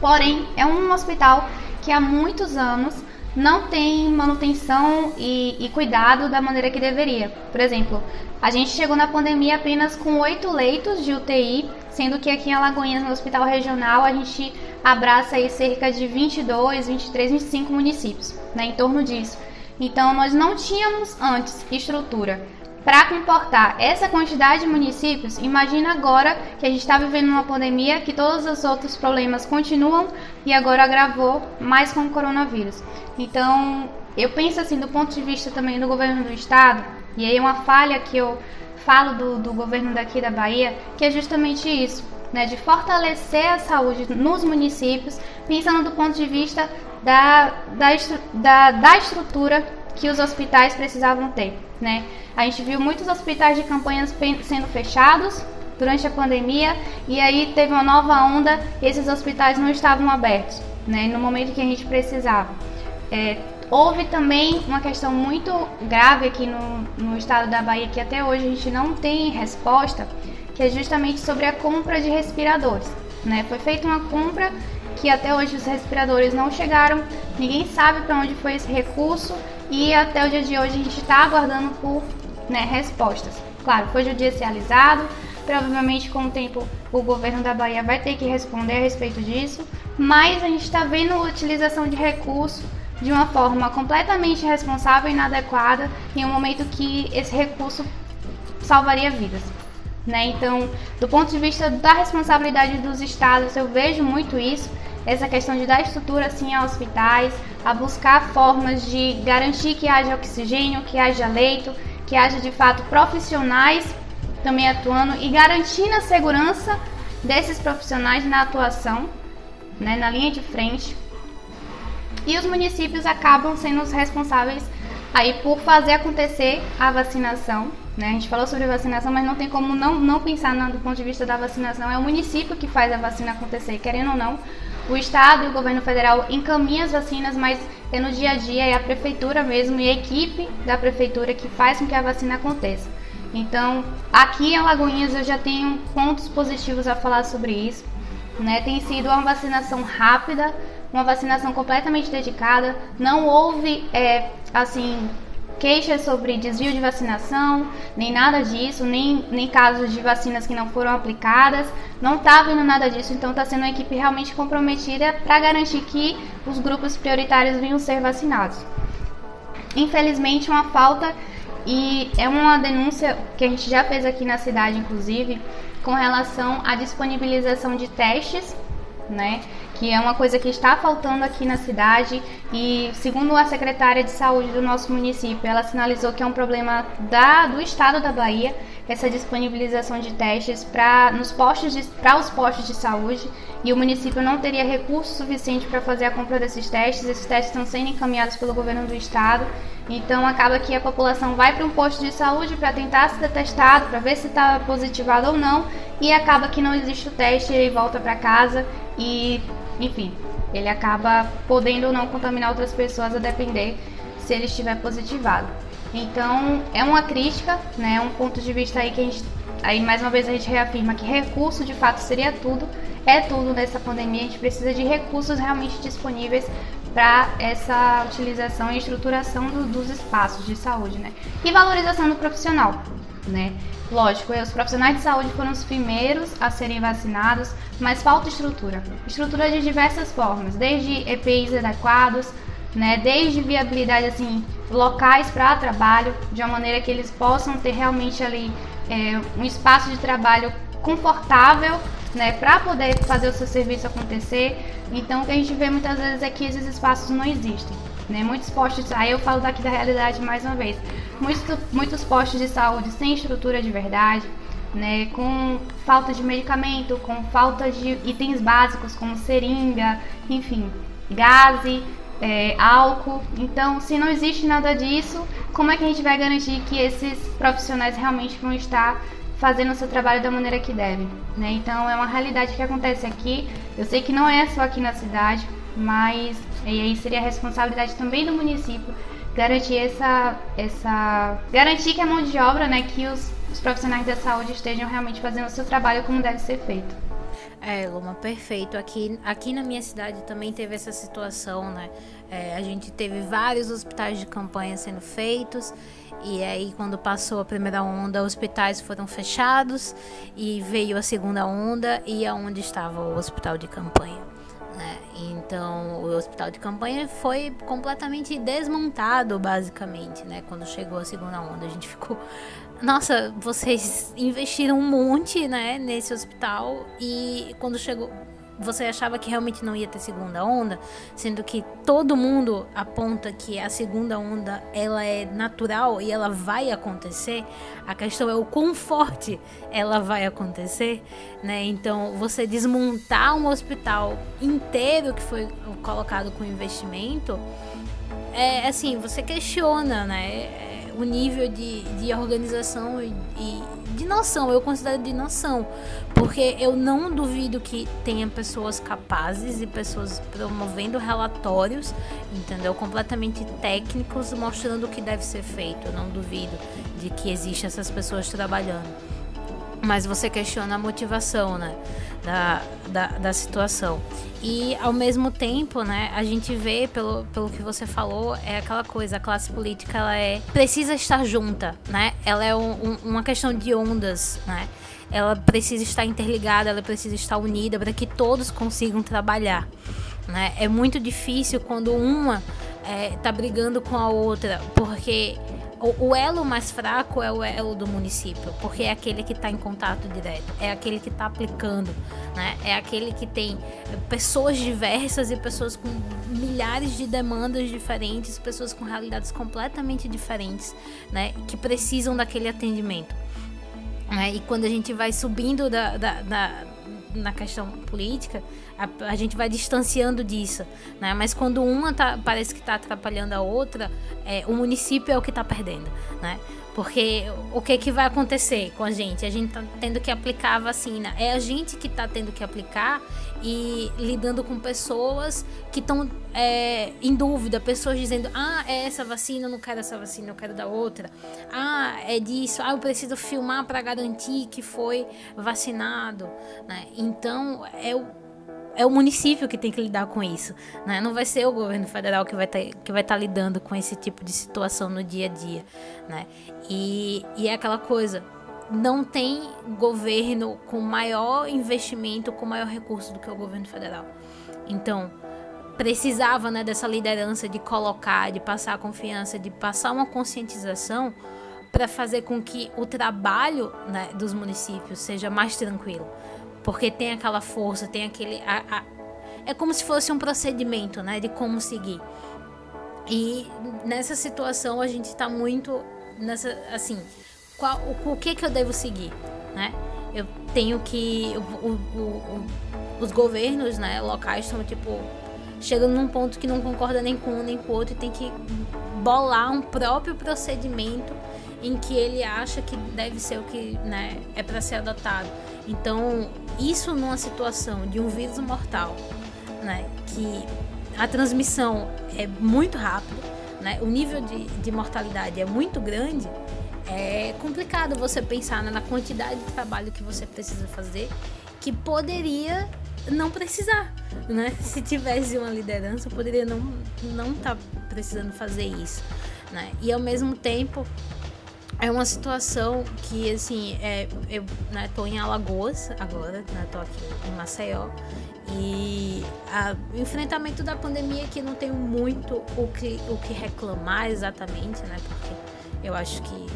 porém é um hospital que há muitos anos não tem manutenção e, e, cuidado da maneira que deveria. Por exemplo, a gente chegou na pandemia apenas com oito leitos de UTI, sendo que aqui em Alagoinhas, no hospital regional, a gente abraça aí cerca de 22, 23, 25 municípios, né, em torno disso. Então, nós não tínhamos antes estrutura para comportar essa quantidade de municípios, imagina agora que a gente está vivendo uma pandemia, que todos os outros problemas continuam e agora agravou mais com o coronavírus. Então, eu penso assim, do ponto de vista também do governo do estado, e aí uma falha que eu falo do, do governo daqui da Bahia, que é justamente isso. Né, de fortalecer a saúde nos municípios, pensando do ponto de vista da, da, da, da estrutura que os hospitais precisavam ter. Né? A gente viu muitos hospitais de campanhas sendo fechados durante a pandemia e aí teve uma nova onda esses hospitais não estavam abertos né, no momento que a gente precisava. É, houve também uma questão muito grave aqui no, no estado da Bahia que até hoje a gente não tem resposta, que é justamente sobre a compra de respiradores. Né? Foi feita uma compra que até hoje os respiradores não chegaram, ninguém sabe para onde foi esse recurso e até o dia de hoje a gente está aguardando por né, respostas. Claro, foi judicializado, provavelmente com o tempo o governo da Bahia vai ter que responder a respeito disso, mas a gente está vendo a utilização de recurso de uma forma completamente irresponsável e inadequada em um momento que esse recurso salvaria vidas. Né? Então, do ponto de vista da responsabilidade dos estados, eu vejo muito isso, essa questão de dar estrutura assim a hospitais, a buscar formas de garantir que haja oxigênio, que haja leito, que haja de fato profissionais também atuando e garantindo a segurança desses profissionais na atuação, né, na linha de frente. E os municípios acabam sendo os responsáveis aí por fazer acontecer a vacinação. Né? A gente falou sobre vacinação, mas não tem como não, não pensar no, do ponto de vista da vacinação. É o município que faz a vacina acontecer, querendo ou não. O Estado e o governo federal encaminham as vacinas, mas é no dia a dia, é a prefeitura mesmo e a equipe da prefeitura que faz com que a vacina aconteça. Então, aqui em Alagoinhas eu já tenho pontos positivos a falar sobre isso. Né? Tem sido uma vacinação rápida, uma vacinação completamente dedicada. Não houve, é, assim, queixas sobre desvio de vacinação, nem nada disso, nem, nem casos de vacinas que não foram aplicadas. Não está havendo nada disso, então está sendo uma equipe realmente comprometida para garantir que os grupos prioritários venham ser vacinados. Infelizmente, uma falta e é uma denúncia que a gente já fez aqui na cidade, inclusive, com relação à disponibilização de testes, né? Que é uma coisa que está faltando aqui na cidade e segundo a secretária de saúde do nosso município, ela sinalizou que é um problema da, do estado da Bahia, essa disponibilização de testes para nos postos para os postos de saúde e o município não teria recurso suficiente para fazer a compra desses testes. Esses testes estão sendo encaminhados pelo governo do estado. Então acaba que a população vai para um posto de saúde para tentar ser testado, para ver se está positivado ou não, e acaba que não existe o teste, ele volta para casa e, enfim, ele acaba podendo ou não contaminar outras pessoas a depender se ele estiver positivado. Então, é uma crítica, né, um ponto de vista aí que a gente, aí mais uma vez a gente reafirma que recurso de fato seria tudo, é tudo nessa pandemia, a gente precisa de recursos realmente disponíveis para essa utilização e estruturação do, dos espaços de saúde, né? E valorização do profissional, né? Lógico, os profissionais de saúde foram os primeiros a serem vacinados, mas falta estrutura. Estrutura de diversas formas, desde EPIs adequados, né, desde viabilidade assim, locais para trabalho, de uma maneira que eles possam ter realmente ali é, um espaço de trabalho confortável né, para poder fazer o seu serviço acontecer. Então, o que a gente vê muitas vezes é que esses espaços não existem. Né? Muitos postos, aí eu falo daqui da realidade mais uma vez, muitos, muitos postos de saúde sem estrutura de verdade, né, com falta de medicamento, com falta de itens básicos como seringa, enfim, gase, é, álcool. Então, se não existe nada disso, como é que a gente vai garantir que esses profissionais realmente vão estar fazendo o seu trabalho da maneira que devem? Né? Então, é uma realidade que acontece aqui. Eu sei que não é só aqui na cidade, mas e aí seria a responsabilidade também do município garantir essa, essa garantir que a mão de obra, né, que os, os profissionais da saúde estejam realmente fazendo o seu trabalho como deve ser feito. É, Luma, perfeito. Aqui, aqui na minha cidade também teve essa situação, né? É, a gente teve vários hospitais de campanha sendo feitos, e aí, quando passou a primeira onda, hospitais foram fechados, e veio a segunda onda, e aonde estava o hospital de campanha? Né? Então, o hospital de campanha foi completamente desmontado, basicamente, né? Quando chegou a segunda onda, a gente ficou nossa, vocês investiram um monte, né, nesse hospital e quando chegou, você achava que realmente não ia ter segunda onda, sendo que todo mundo aponta que a segunda onda ela é natural e ela vai acontecer. A questão é o quão forte ela vai acontecer, né? Então, você desmontar um hospital inteiro que foi colocado com investimento, é assim, você questiona, né? o nível de, de organização e, e de noção, eu considero de noção, porque eu não duvido que tenha pessoas capazes e pessoas promovendo relatórios, entendeu? Completamente técnicos, mostrando o que deve ser feito. Eu não duvido de que existem essas pessoas trabalhando. Mas você questiona a motivação, né? Da, da, da situação. E ao mesmo tempo, né, a gente vê pelo, pelo que você falou, é aquela coisa, a classe política ela é precisa estar junta, né? Ela é um, um, uma questão de ondas, né? Ela precisa estar interligada, ela precisa estar unida para que todos consigam trabalhar. Né? É muito difícil quando uma é, tá brigando com a outra, porque o, o, elo mais fraco é o elo do município, porque é aquele que está em contato direto, é aquele que está aplicando, né? É aquele que tem pessoas diversas e pessoas com milhares de demandas diferentes, pessoas com realidades completamente diferentes, né? Que precisam daquele atendimento. Né? E quando a gente vai subindo da, da, da na questão política, a, a, gente vai distanciando disso, né? Mas quando uma tá, parece que está atrapalhando a outra, é, o município é o que está perdendo, né? Porque o que, que vai acontecer com a gente? A gente tá tendo que aplicar a vacina. É a gente que está tendo que aplicar e lidando com pessoas que estão é, em dúvida, pessoas dizendo: ah, é essa vacina, eu não quero essa vacina, eu quero da outra. Ah, é disso, ah, eu preciso filmar para garantir que foi vacinado. Né? Então, é o é o município que tem que lidar com isso, né? Não vai ser o governo federal que vai tá, que vai estar tá lidando com esse tipo de situação no dia a dia, né? E, e é aquela coisa, não tem governo com maior investimento, com maior recurso do que o governo federal. Então, precisava, né, dessa liderança de colocar, de passar a confiança, de passar uma conscientização para fazer com que o trabalho né, dos municípios seja mais tranquilo porque tem aquela força, tem aquele. A, a, é como se fosse um procedimento, né? De como seguir. E nessa situação a gente está muito nessa. Assim, qual, o, o que que eu devo seguir, né? Eu tenho que o, o, os governos, né, locais estão tipo chegando num ponto que não concorda nem com um nem com o outro e tem que bolar um próprio procedimento em que ele acha que deve ser o que né, é para ser adotado. Então, isso numa situação de um vírus mortal, né, que a transmissão é muito rápida, né, o nível de, de mortalidade é muito grande, é complicado você pensar né, na quantidade de trabalho que você precisa fazer que poderia não precisar, né? Se tivesse uma liderança, poderia não não estar tá precisando fazer isso, né? E ao mesmo tempo é uma situação que assim é, eu né, tô em Alagoas agora, né? Tô aqui em Maceió e o enfrentamento da pandemia aqui não tenho muito o que o que reclamar exatamente, né? Porque eu acho que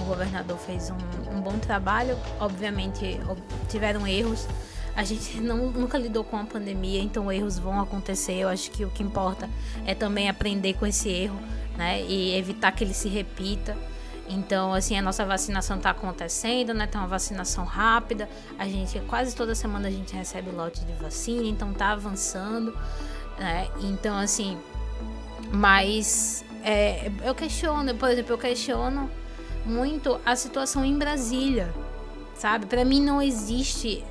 o governador fez um, um bom trabalho, obviamente tiveram erros a gente não, nunca lidou com a pandemia, então erros vão acontecer. Eu acho que o que importa é também aprender com esse erro, né? E evitar que ele se repita. Então, assim, a nossa vacinação está acontecendo, né? Tem uma vacinação rápida. A gente, quase toda semana a gente recebe lote de vacina, então tá avançando, né? Então, assim, mas é, eu questiono, por exemplo, eu questiono muito a situação em Brasília, sabe? Para mim não existe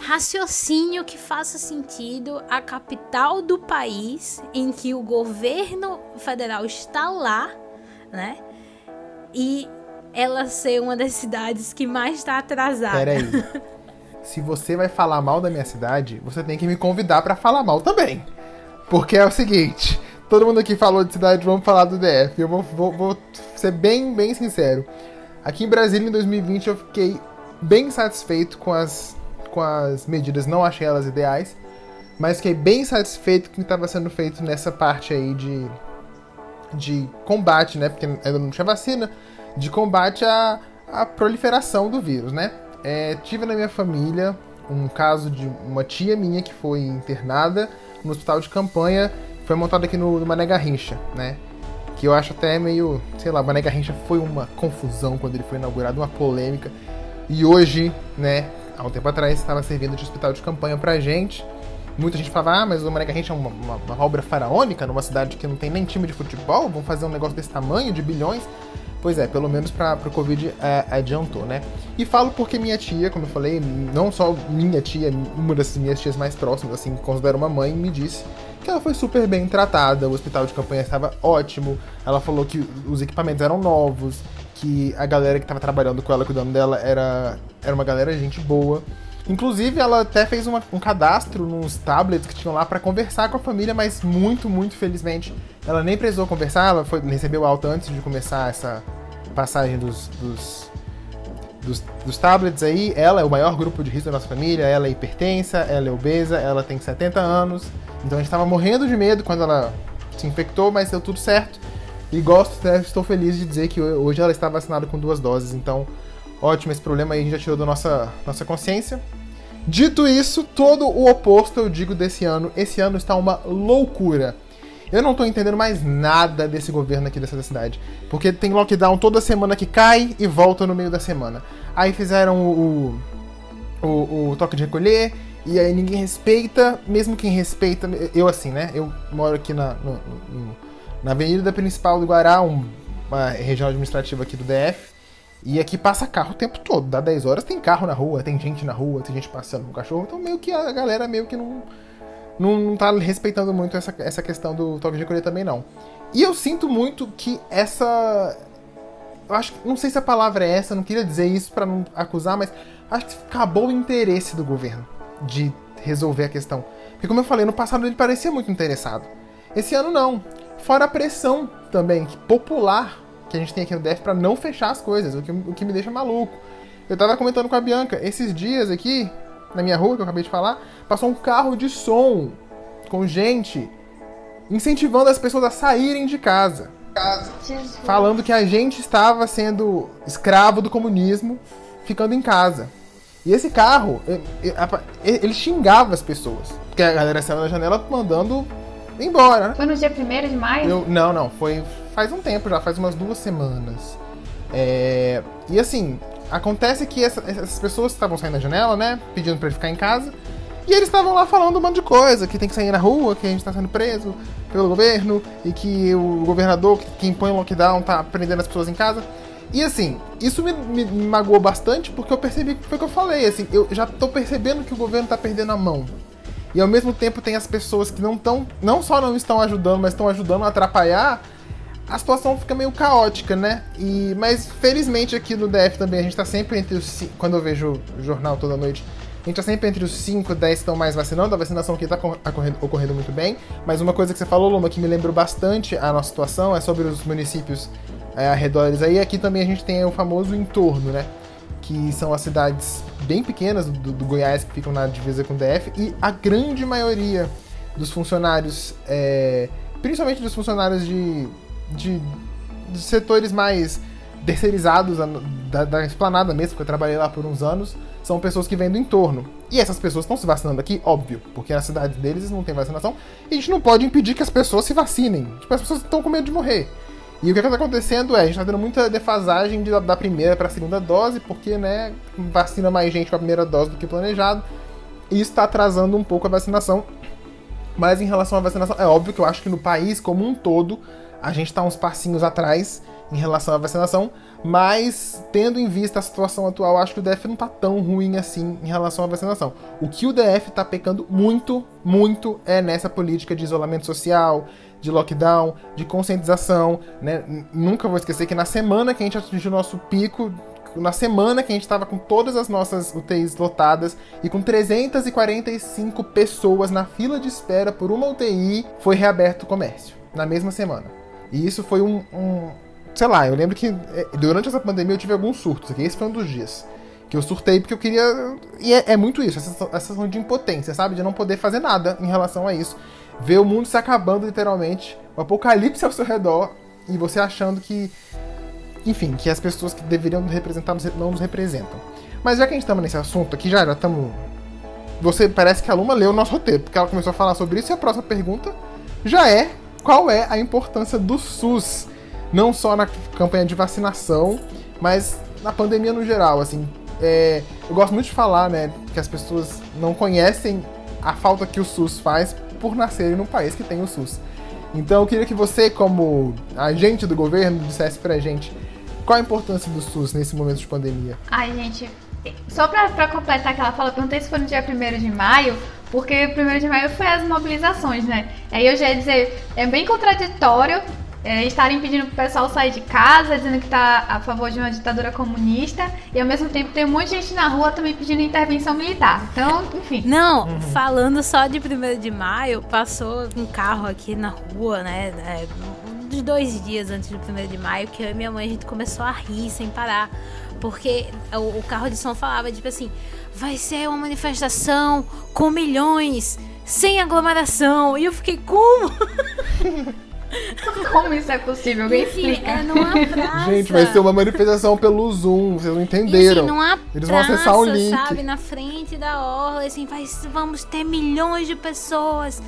raciocínio que faça sentido a capital do país em que o governo federal está lá, né? E ela ser uma das cidades que mais está atrasada. Peraí. Se você vai falar mal da minha cidade, você tem que me convidar para falar mal também. Porque é o seguinte, todo mundo aqui falou de cidade, vamos falar do DF. Eu vou, vou, vou ser bem, bem sincero. Aqui em Brasília, em 2020, eu fiquei bem satisfeito com as com as medidas, não achei elas ideais, mas fiquei bem satisfeito com o que estava sendo feito nessa parte aí de, de combate, né? Porque ainda não tinha vacina, de combate à, à proliferação do vírus, né? É, tive na minha família um caso de uma tia minha que foi internada no hospital de campanha, foi montado aqui no, no Mané Garrincha, né? Que eu acho até meio, sei lá, o Mané Garrincha foi uma confusão quando ele foi inaugurado, uma polêmica. E hoje, né, há um tempo atrás, estava servindo de hospital de campanha pra gente. Muita gente falava, ah, mas o Mané Garrincha é uma, uma, uma, obra faraônica numa cidade que não tem nem time de futebol, vão fazer um negócio desse tamanho, de bilhões. Pois é, pelo menos para o Covid é, adiantou, né? E falo porque minha tia, como eu falei, não só minha tia, uma das minhas tias mais próximas, assim, que considero uma mãe, me disse que ela foi super bem tratada, o hospital de campanha estava ótimo, ela falou que os equipamentos eram novos, que a galera que estava trabalhando com ela, cuidando dela, era, era uma galera gente boa. Inclusive, ela até fez uma, um cadastro nos tablets que tinham lá para conversar com a família, mas muito, muito felizmente ela nem precisou conversar, ela foi, recebeu alta antes de começar essa passagem dos, dos, dos, dos, tablets aí. Ela é o maior grupo de risco da nossa família, ela é hipertensa, ela é obesa, ela tem 70 anos. Então a gente estava morrendo de medo quando ela se infectou, mas deu tudo certo. E gosto, né, estou feliz de dizer que hoje ela está vacinada com duas doses, então ótimo, esse problema aí a gente já tirou da nossa, nossa consciência. Dito isso, todo o oposto eu digo desse ano. Esse ano está uma loucura. Eu não estou entendendo mais nada desse governo aqui dessa cidade. Porque tem lockdown toda semana que cai e volta no meio da semana. Aí fizeram o, o, o toque de recolher, e aí ninguém respeita, mesmo quem respeita. Eu assim, né? Eu moro aqui na, no, no na avenida principal do Guará, um, uma região administrativa aqui do DF. E aqui passa carro o tempo todo. Dá 10 horas tem carro na rua, tem gente na rua, tem gente passando com cachorro. Então meio que a galera meio que não, não, não tá respeitando muito essa, essa questão do toque de recolher também não. E eu sinto muito que essa. Eu acho. Não sei se a palavra é essa, não queria dizer isso para não acusar, mas acho que acabou o interesse do governo de resolver a questão. Porque como eu falei, no passado ele parecia muito interessado. Esse ano não. Fora a pressão também, popular, que a gente tem aqui no DF para não fechar as coisas, o que, o que me deixa maluco. Eu tava comentando com a Bianca, esses dias aqui, na minha rua, que eu acabei de falar, passou um carro de som com gente incentivando as pessoas a saírem de casa. Falando que a gente estava sendo escravo do comunismo, ficando em casa. E esse carro, ele xingava as pessoas. Porque a galera saiu na janela mandando embora, né? Foi no dia 1 de maio? Eu, não, não, foi faz um tempo já, faz umas duas semanas. É, e assim, acontece que essa, essas pessoas estavam saindo da janela, né? Pedindo pra ele ficar em casa. E eles estavam lá falando um monte de coisa, que tem que sair na rua, que a gente tá sendo preso pelo governo, e que o governador que impõe o lockdown tá prendendo as pessoas em casa. E assim, isso me, me, magoou bastante porque eu percebi que foi o que eu falei, assim, eu já tô percebendo que o governo tá perdendo a mão. E ao mesmo tempo tem as pessoas que não estão, não só não estão ajudando, mas estão ajudando a atrapalhar. A situação fica meio caótica, né? E, mas felizmente aqui no DF também a gente tá sempre entre os. Quando eu vejo o jornal toda noite, a gente tá sempre entre os 5 e 10 que estão mais vacinando. A vacinação aqui tá ocorrendo, ocorrendo muito bem. Mas uma coisa que você falou, Luma, que me lembrou bastante a nossa situação é sobre os municípios é, arredores aí. Aqui também a gente tem o famoso entorno, né? Que são as cidades bem pequenas do, do Goiás que ficam na divisa com o DF. E a grande maioria dos funcionários, é, principalmente dos funcionários de, de, de setores mais terceirizados da, da esplanada mesmo, porque eu trabalhei lá por uns anos, são pessoas que vêm do entorno. E essas pessoas estão se vacinando aqui, óbvio, porque na cidade deles não tem vacinação, e a gente não pode impedir que as pessoas se vacinem. Tipo, as pessoas estão com medo de morrer. E o que está acontecendo é, a gente está tendo muita defasagem de, da primeira para a segunda dose, porque, né, vacina mais gente para a primeira dose do que planejado. E isso está atrasando um pouco a vacinação. Mas em relação à vacinação, é óbvio que eu acho que no país como um todo, a gente está uns passinhos atrás em relação à vacinação, mas tendo em vista a situação atual, acho que o DF não tá tão ruim assim em relação à vacinação. O que o DF tá pecando muito, muito é nessa política de isolamento social, de lockdown, de conscientização, né? Nunca vou esquecer que na semana que a gente atingiu o nosso pico, na semana que a gente estava com todas as nossas UTIs lotadas e com 345 pessoas na fila de espera por uma UTI, foi reaberto o comércio na mesma semana. E isso foi um, um sei lá, eu lembro que é, durante essa pandemia eu tive alguns surtos, aqui esse foi um dos dias. Que eu surtei porque eu queria. E é, é muito isso, essa, essa sensação de impotência, sabe? De não poder fazer nada em relação a isso. Ver o mundo se acabando literalmente, o apocalipse ao seu redor, e você achando que. Enfim, que as pessoas que deveriam nos representar não nos representam. Mas já que a gente estamos nesse assunto aqui, já estamos. Você parece que a Luma leu o nosso roteiro, porque ela começou a falar sobre isso e a próxima pergunta já é qual é a importância do SUS não só na campanha de vacinação, mas na pandemia no geral, assim. É, eu gosto muito de falar, né, que as pessoas não conhecem a falta que o SUS faz por nascerem num país que tem o SUS. Então eu queria que você, como agente do governo, dissesse pra gente qual a importância do SUS nesse momento de pandemia. Ai, gente, só pra, pra completar aquela fala, eu perguntei se foi no dia 1 de maio, porque 1 de maio foi as mobilizações, né? Aí eu já ia dizer, é bem contraditório é, estarem pedindo pro pessoal sair de casa, dizendo que está a favor de uma ditadura comunista, e ao mesmo tempo tem um monte de gente na rua também pedindo intervenção militar. Então, enfim. Não, uhum. falando só de 1 de maio, passou um carro aqui na rua, né? É, uns dois dias antes do 1 de maio, que eu e minha mãe a gente começou a rir sem parar. Porque o, o carro de som falava, tipo assim, vai ser uma manifestação com milhões, sem aglomeração. E eu fiquei, como? Como isso é possível? Alguém explica. É numa praça. Gente, vai ser uma manifestação pelo Zoom, vocês não entenderam. E, assim, Eles praça, vão acessar o link. sabe, na frente da orla, assim, vai, vamos ter milhões de pessoas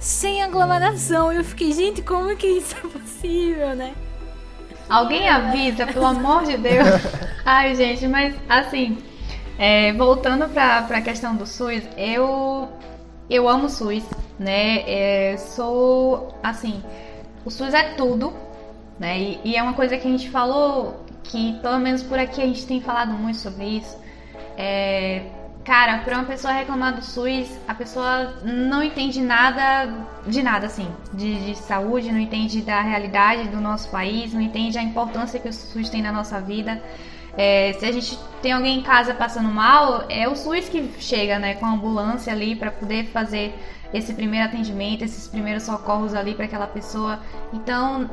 sem aglomeração. Eu fiquei, gente, como que isso é possível, né? Alguém avisa, pelo amor de Deus. Ai, gente, mas assim, é, voltando para a questão do SUS, eu eu amo o SUS, né? É, sou assim, o SUS é tudo, né? E, e, é uma coisa que a gente falou, que pelo menos por aqui a gente tem falado muito sobre isso. É, cara, para uma pessoa reclamar do SUS, a pessoa não entende nada de nada, assim, de, de, saúde, não entende da realidade do nosso país, não entende a importância que o SUS tem na nossa vida. É, se a gente tem alguém em casa passando mal, é o SUS que chega, né, com a ambulância ali para poder fazer esse primeiro atendimento, esses primeiros socorros ali para aquela pessoa. Então,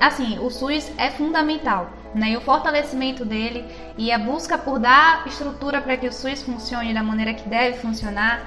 assim, o SUS é fundamental, né? E o fortalecimento dele e a busca por dar estrutura para que o SUS funcione da maneira que deve funcionar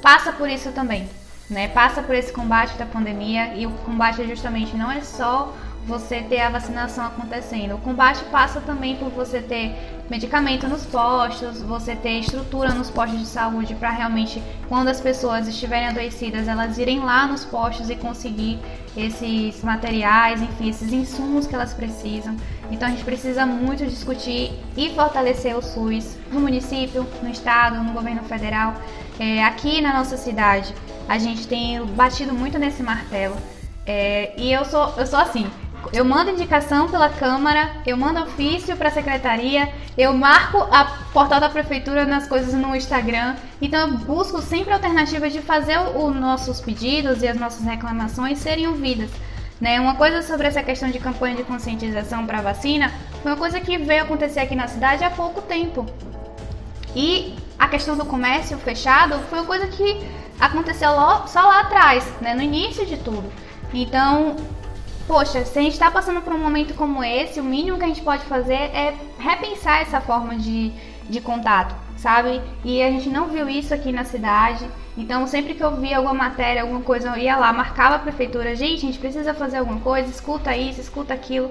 passa por isso também, né? Passa por esse combate da pandemia e o combate é justamente não é só você ter a vacinação acontecendo. O combate passa também por você ter medicamento nos postos, você ter estrutura nos postos de saúde para realmente, quando as pessoas estiverem adoecidas, elas irem lá nos postos e conseguir esses materiais, enfim, esses insumos que elas precisam. Então a gente precisa muito discutir e fortalecer o SUS no município, no estado, no governo federal. É, aqui na nossa cidade, a gente tem batido muito nesse martelo. É, e eu sou, eu sou assim, eu mando indicação pela Câmara, eu mando ofício para a Secretaria, eu marco a portal da Prefeitura nas coisas no Instagram. Então eu busco sempre alternativas de fazer os nossos pedidos e as nossas reclamações serem ouvidas. Né? Uma coisa sobre essa questão de campanha de conscientização para vacina foi uma coisa que veio acontecer aqui na cidade há pouco tempo. E a questão do comércio fechado foi uma coisa que aconteceu só lá atrás, né? no início de tudo. Então, poxa, se a gente está passando por um momento como esse, o mínimo que a gente pode fazer é repensar essa forma de, de contato, sabe? E a gente não viu isso aqui na cidade. Então, sempre que eu via alguma matéria, alguma coisa, eu ia lá, marcava a prefeitura, gente, a gente precisa fazer alguma coisa, escuta isso, escuta aquilo,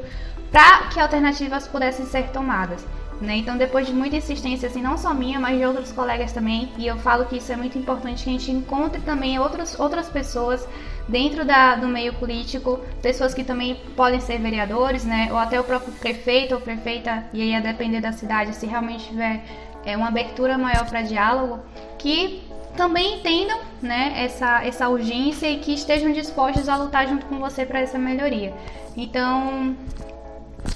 para que alternativas pudessem ser tomadas. Né? Então, depois de muita insistência, assim, não só minha, mas de outros colegas também, e eu falo que isso é muito importante que a gente encontre também outras, outras pessoas dentro da, do meio político, pessoas que também podem ser vereadores, né? Ou até o próprio prefeito ou prefeita, e aí a depender da cidade, se realmente tiver é, uma abertura maior para diálogo, que também entendam né, essa, essa urgência e que estejam dispostos a lutar junto com você para essa melhoria. Então,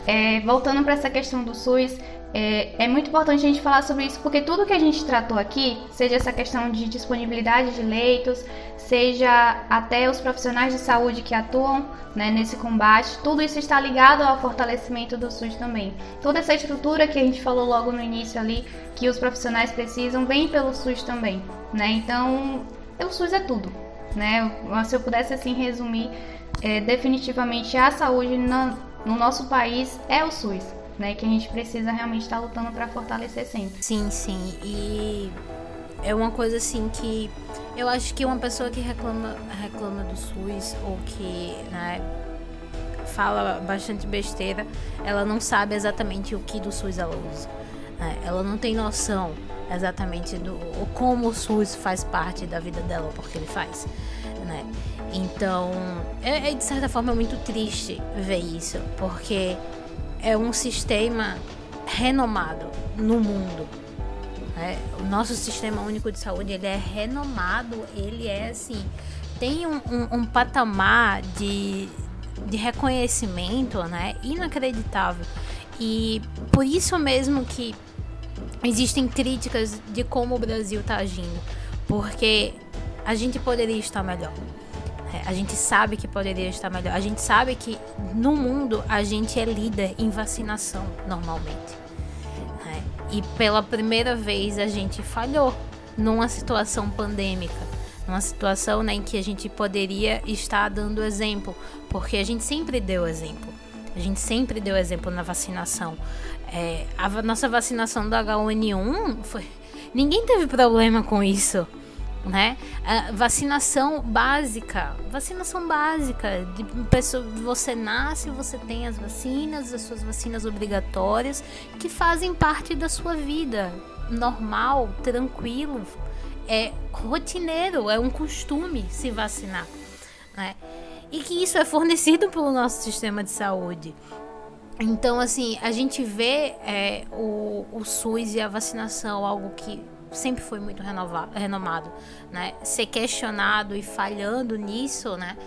é, voltando para essa questão do SUS, é, é, muito importante a gente falar sobre isso, porque tudo que a gente tratou aqui, seja essa questão de disponibilidade de leitos, seja até os profissionais de saúde que atuam né, nesse combate, tudo isso está ligado ao fortalecimento do SUS também. Toda essa estrutura que a gente falou logo no início ali, que os profissionais precisam, vem pelo SUS também. Né? Então, o SUS é tudo. Né? Se eu pudesse assim resumir, é, definitivamente a saúde no, no nosso país é o SUS né? Que a gente precisa realmente estar tá lutando para fortalecer sempre. Sim, sim. E é uma coisa assim que eu acho que uma pessoa que reclama, reclama do SUS ou que, né, fala bastante besteira, ela não sabe exatamente o que do SUS ela usa. Né? Ela não tem noção exatamente do como o SUS faz parte da vida dela, porque ele faz, né? Então, é, é de certa forma muito triste ver isso, porque é um sistema renomado no mundo. Né? O nosso sistema único de saúde ele é renomado, ele é assim, tem um, um, um patamar de, de reconhecimento né? inacreditável. E por isso mesmo que existem críticas de como o Brasil está agindo, porque a gente poderia estar melhor. É, a gente sabe que poderia estar melhor. A gente sabe que no mundo a gente é líder em vacinação normalmente. Né? E pela primeira vez a gente falhou numa situação pandêmica. Numa situação né, em que a gente poderia estar dando exemplo. Porque a gente sempre deu exemplo. A gente sempre deu exemplo na vacinação. É, a nossa vacinação do H1N1 foi. Ninguém teve problema com isso né? Vacinação básica, vacinação básica, de pessoa, você nasce, você tem as vacinas, as suas vacinas obrigatórias que fazem parte da sua vida, normal, tranquilo, é rotineiro, é um costume se vacinar, né? E que isso é fornecido pelo nosso sistema de saúde. Então, assim, a gente vê é, o, o SUS e a vacinação algo que sempre foi muito renovado, renomado, né? Ser questionado e falhando nisso, né?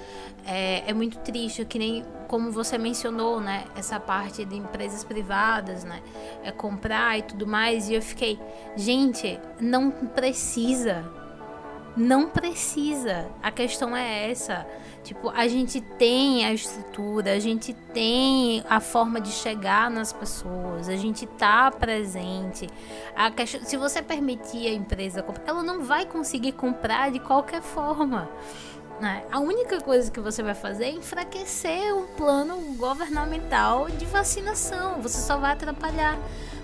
É, é, muito triste, que nem como você mencionou, né? Essa parte de empresas privadas, né? É comprar e tudo mais. E eu fiquei, gente, não precisa. Não precisa. A questão é essa. Tipo, a gente tem a estrutura, a gente tem a forma de chegar nas pessoas, a gente tá presente. A questão, se você permitir a empresa comprar, ela não vai conseguir comprar de qualquer forma. Né? A única coisa que você vai fazer é enfraquecer o plano governamental de vacinação. Você só vai atrapalhar,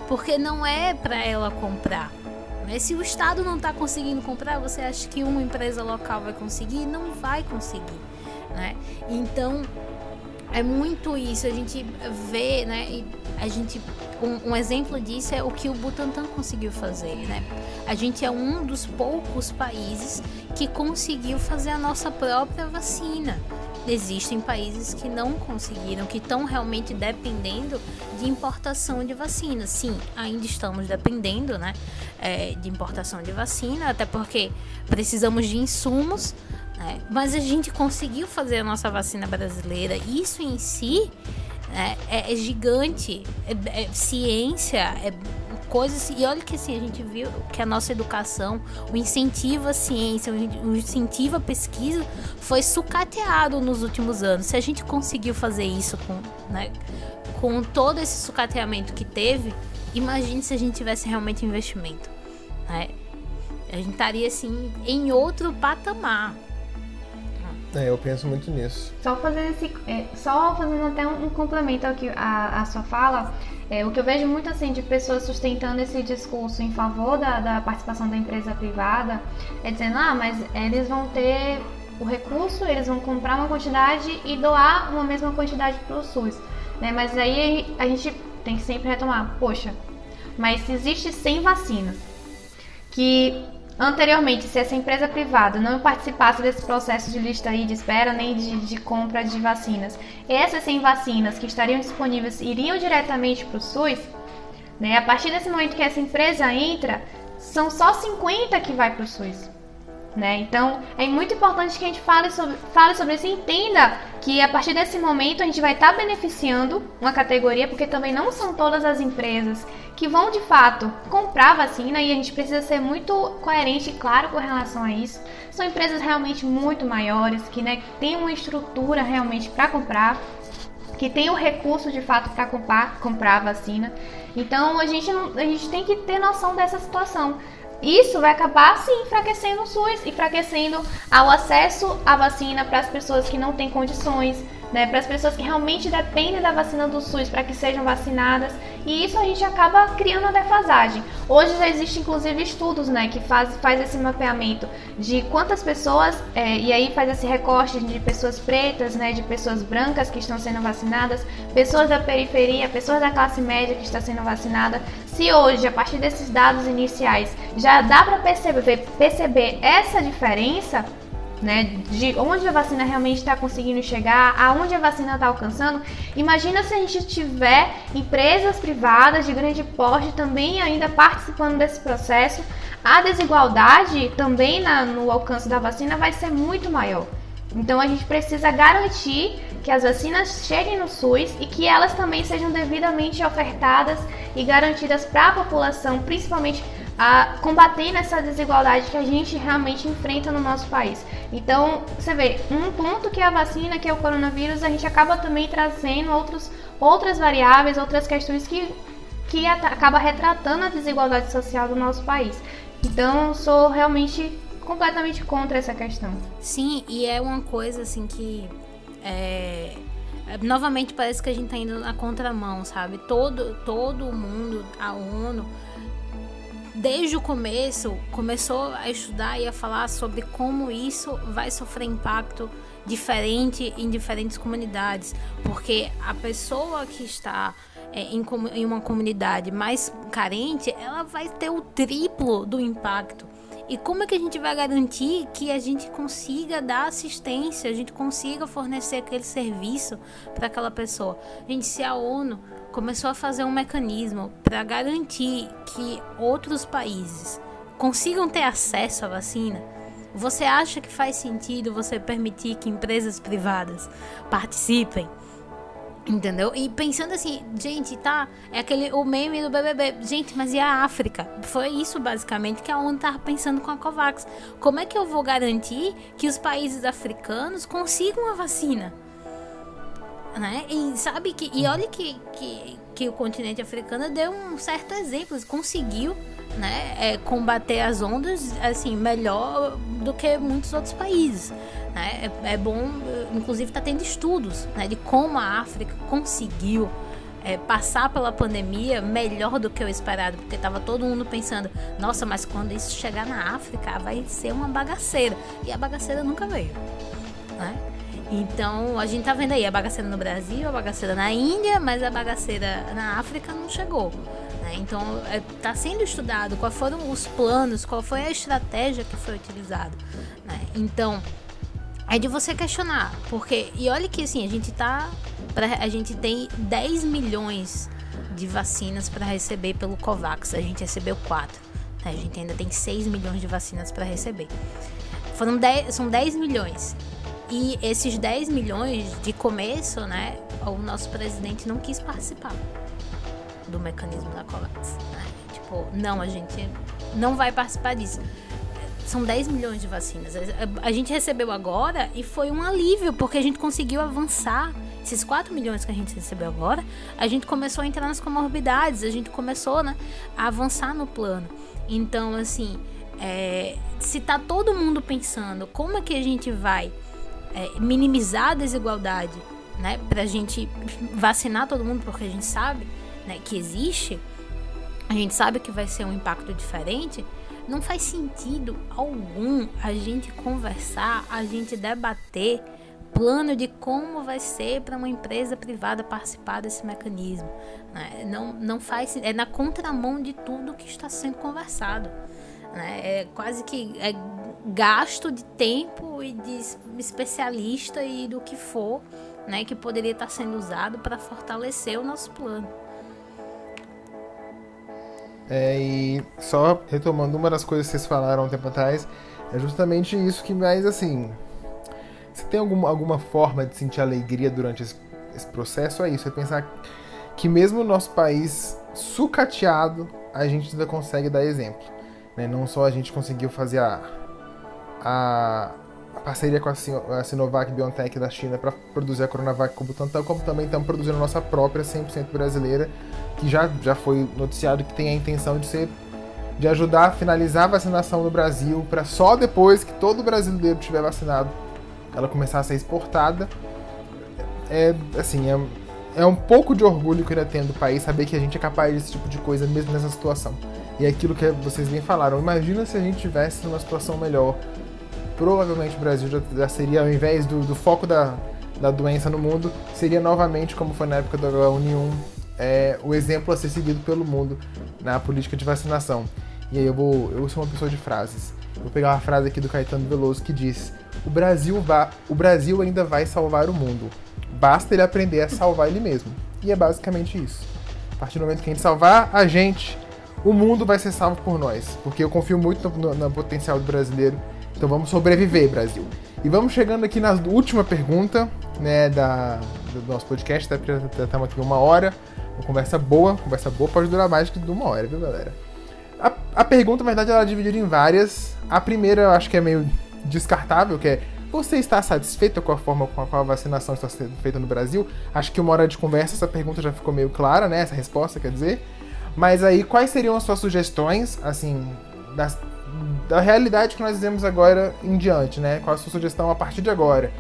porque não é para ela comprar. Mas se o Estado não está conseguindo comprar, você acha que uma empresa local vai conseguir? Não vai conseguir né? Então, é muito isso. A gente vê, né? a gente um, um, exemplo disso é o que o Butantan conseguiu fazer, né? A gente é um dos poucos países que conseguiu fazer a nossa própria vacina. Existem países que não conseguiram, que estão realmente dependendo de importação de vacina. Sim, ainda estamos dependendo, né, é, de importação de vacina, até porque precisamos de insumos, né? Mas a gente conseguiu fazer a nossa vacina brasileira. Isso em si é, é, é gigante. É, é, ciência, é coisas. E olha que assim, a gente viu que a nossa educação, o incentivo à ciência, o incentivo à pesquisa foi sucateado nos últimos anos. Se a gente conseguiu fazer isso com, né, com todo esse sucateamento que teve, imagine se a gente tivesse realmente investimento. Né? A gente estaria assim em outro patamar. É, eu penso muito nisso. Só fazendo, esse, é, só fazendo até um, um, complemento ao que a, a sua fala, é, o que eu vejo muito assim de pessoas sustentando esse discurso em favor da, da participação da empresa privada é dizendo, ah, mas eles vão ter o recurso, eles vão comprar uma quantidade e doar uma mesma quantidade para o SUS. Né? Mas aí a gente tem que sempre retomar, poxa, mas se existe 100 vacinas que Anteriormente, se essa empresa privada não participasse desse processo de lista aí de espera nem de, de compra de vacinas, essas 100 vacinas que estariam disponíveis iriam diretamente para o SUS, né? a partir desse momento que essa empresa entra, são só 50 que vai para o SUS. Né? Então é muito importante que a gente fale sobre, fale sobre isso e entenda que a partir desse momento a gente vai estar tá beneficiando uma categoria, porque também não são todas as empresas que vão de fato comprar vacina e a gente precisa ser muito coerente e claro com relação a isso. São empresas realmente muito maiores que né, têm uma estrutura realmente para comprar, que tem o recurso de fato para comprar, comprar a vacina. Então a gente, não, a gente tem que ter noção dessa situação isso vai acabar sim enfraquecendo o SUS, enfraquecendo o acesso à vacina para as pessoas que não têm condições, né, para as pessoas que realmente dependem da vacina do SUS para que sejam vacinadas, e isso a gente acaba criando uma defasagem. Hoje já existe inclusive estudos, né, que faz, faz esse mapeamento de quantas pessoas, é, e aí faz esse recorte de pessoas pretas, né, de pessoas brancas que estão sendo vacinadas, pessoas da periferia, pessoas da classe média que está sendo vacinada. Se hoje, a partir desses dados iniciais, já dá para perceber, perceber essa diferença, né, de onde a vacina realmente está conseguindo chegar, aonde a vacina está alcançando. Imagina se a gente tiver empresas privadas de grande porte também ainda participando desse processo, a desigualdade também na, no alcance da vacina vai ser muito maior. Então a gente precisa garantir que as vacinas cheguem no SUS e que elas também sejam devidamente ofertadas e garantidas para a população, principalmente a combater essa desigualdade que a gente realmente enfrenta no nosso país. Então, você vê, um ponto que é a vacina, que é o coronavírus, a gente acaba também trazendo outros, outras variáveis, outras questões que, que acaba retratando a desigualdade social do nosso país. Então, sou realmente completamente contra essa questão. Sim, e é uma coisa assim que é, novamente parece que a gente tá indo na contramão, sabe? Todo todo mundo, a ONU desde o começo, começou a estudar e a falar sobre como isso vai sofrer impacto diferente em diferentes comunidades, porque a pessoa que está é, em, em uma comunidade mais carente, ela vai ter o triplo do impacto. E como é que a gente vai garantir que a gente consiga dar assistência, a gente consiga fornecer aquele serviço para aquela pessoa? Gente, se a ONU começou a fazer um mecanismo para garantir que outros países consigam ter acesso à vacina, você acha que faz sentido você permitir que empresas privadas participem? Entendeu? E pensando assim, gente, tá? É aquele o meme do BBB. Gente, mas e a África? Foi isso basicamente que a ONU tava pensando com a Covax. Como é que eu vou garantir que os países africanos consigam a vacina? Né? E sabe que e olha que, que, que o continente africano deu um certo exemplo, conseguiu, né, é, combater as ondas assim melhor do que muitos outros países. Né? É, é bom, inclusive está tendo estudos né, de como a África conseguiu é, passar pela pandemia melhor do que o esperado, porque estava todo mundo pensando, nossa, mas quando isso chegar na África vai ser uma bagaceira. E a bagaceira nunca veio. Né? Então a gente tá vendo aí a bagaceira no Brasil, a bagaceira na Índia, mas a bagaceira na África não chegou. Né? Então está é, sendo estudado quais foram os planos, qual foi a estratégia que foi utilizada. Né? Então é de você questionar, porque e olha que assim a gente tá, a gente tem 10 milhões de vacinas para receber pelo Covax, a gente recebeu 4. Né? A gente ainda tem 6 milhões de vacinas para receber. Foram 10, são 10 milhões. E esses 10 milhões de começo, né, o nosso presidente não quis participar do mecanismo da COVAX. Né? Tipo, não, a gente não vai participar disso. São 10 milhões de vacinas. A gente recebeu agora e foi um alívio, porque a gente conseguiu avançar. Esses 4 milhões que a gente recebeu agora, a gente começou a entrar nas comorbidades, a gente começou né, a avançar no plano. Então, assim, é, se tá todo mundo pensando como é que a gente vai é, minimizar a desigualdade, né, pra gente vacinar todo mundo, porque a gente sabe né, que existe, a gente sabe que vai ser um impacto diferente, não faz sentido algum a gente conversar, a gente debater plano de como vai ser para uma empresa privada participar desse mecanismo. Né? Não, não faz é na contramão de tudo que está sendo conversado. Né? É quase que é gasto de tempo e de especialista e do que for, né, que poderia estar sendo usado para fortalecer o nosso plano. É, e só retomando uma das coisas que vocês falaram um tempo atrás, é justamente isso que mais assim. Se tem alguma, alguma forma de sentir alegria durante esse, esse processo, é isso. É pensar que mesmo o nosso país sucateado, a gente ainda consegue dar exemplo. Né? Não só a gente conseguiu fazer a, a, parceria com a, Sinovac BioNTech da China para produzir a Coronavac com Butantan, como também estamos produzindo a nossa própria 100% brasileira, que já, já foi noticiado que tem a intenção de ser de ajudar a finalizar a vacinação no Brasil para só depois que todo brasileiro tiver vacinado ela começar a ser exportada. É assim, é, é um pouco de orgulho que eu ainda tenho do país saber que a gente é capaz desse tipo de coisa mesmo nessa situação. E é aquilo que vocês bem falaram. Imagina se a gente tivesse numa situação melhor. Provavelmente o Brasil já, já seria, ao invés do, do foco da, da doença no mundo, seria novamente, como foi na época da H1N1, é, o exemplo a ser seguido pelo mundo na política de vacinação. E aí eu vou. Eu sou uma pessoa de frases. Vou pegar uma frase aqui do Caetano Veloso que diz: O Brasil, va o Brasil ainda vai salvar o mundo. Basta ele aprender a salvar ele mesmo. E é basicamente isso. A partir do momento que a gente salvar a gente, o mundo vai ser salvo por nós. Porque eu confio muito no, no, no potencial do brasileiro. Então vamos sobreviver, Brasil. E vamos chegando aqui na última pergunta né, da, do nosso podcast. Estamos aqui uma hora. Uma conversa boa. Conversa boa pode durar mais que uma hora, viu, galera? A, a pergunta, na verdade, ela é dividida em várias. A primeira eu acho que é meio descartável, que é você está satisfeito com a forma com a qual a vacinação está sendo feita no Brasil? Acho que uma hora de conversa essa pergunta já ficou meio clara, né? Essa resposta, quer dizer. Mas aí, quais seriam as suas sugestões, assim, das, da realidade que nós vivemos agora em diante, né? Qual a sua sugestão a partir de agora?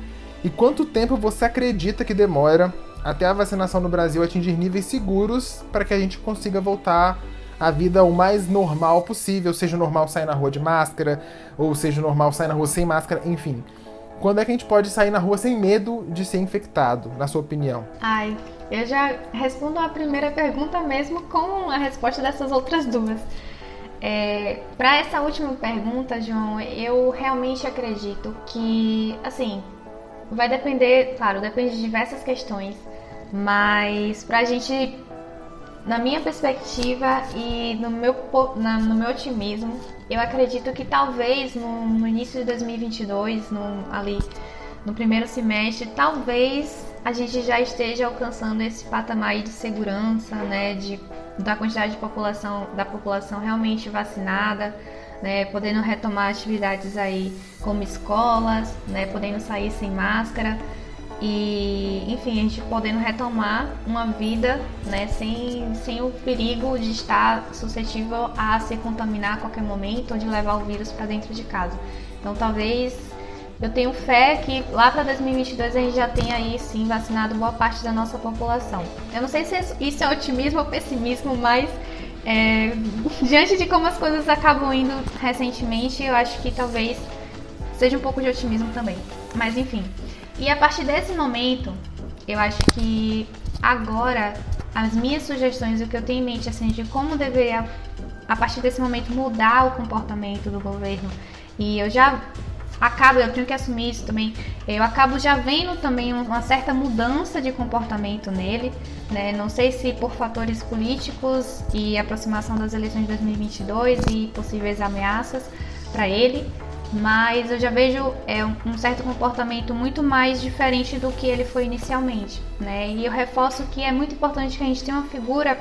E quanto tempo você acredita que demora até a vacinação no Brasil atingir níveis seguros para que a gente consiga voltar à vida o mais normal possível, seja normal sair na rua de máscara, ou seja normal sair na rua sem máscara, enfim. Quando é que a gente pode sair na rua sem medo de ser infectado, na sua opinião? Ai, eu já respondo a primeira pergunta mesmo com a resposta dessas outras duas. É, para essa última pergunta, João, eu realmente acredito que, assim, vai depender, claro, depende de diversas questões, mas para a gente, na minha perspectiva e no meu, na, no meu otimismo, eu acredito que talvez no, no início de 2022, no, ali no primeiro semestre, talvez a gente já esteja alcançando esse patamar de segurança, né, de, da quantidade de população, da população realmente vacinada, né, podendo retomar atividades aí como escolas, né, podendo sair sem máscara e, enfim, a gente podendo retomar uma vida, né, sem, sem o perigo de estar suscetível a se contaminar a qualquer momento ou de levar o vírus para dentro de casa. Então, talvez eu tenho fé que lá para 2022 a gente já tenha aí sim vacinado boa parte da nossa população. Eu não sei se isso é otimismo ou pessimismo, mas é, diante de como as coisas acabam indo recentemente, eu acho que talvez seja um pouco de otimismo também. Mas enfim. E a partir desse momento, eu acho que agora as minhas sugestões, o que eu tenho em mente assim de como deveria a partir desse momento mudar o comportamento do governo. E eu já acabo, eu tenho que assumir isso também, eu acabo já vendo também uma certa mudança de comportamento nele, né? Não sei se por fatores políticos e aproximação das eleições de 2022 e possíveis ameaças para ele, mas eu já vejo é, um certo comportamento muito mais diferente do que ele foi inicialmente, né? E eu reforço que é muito importante que a gente tenha uma figura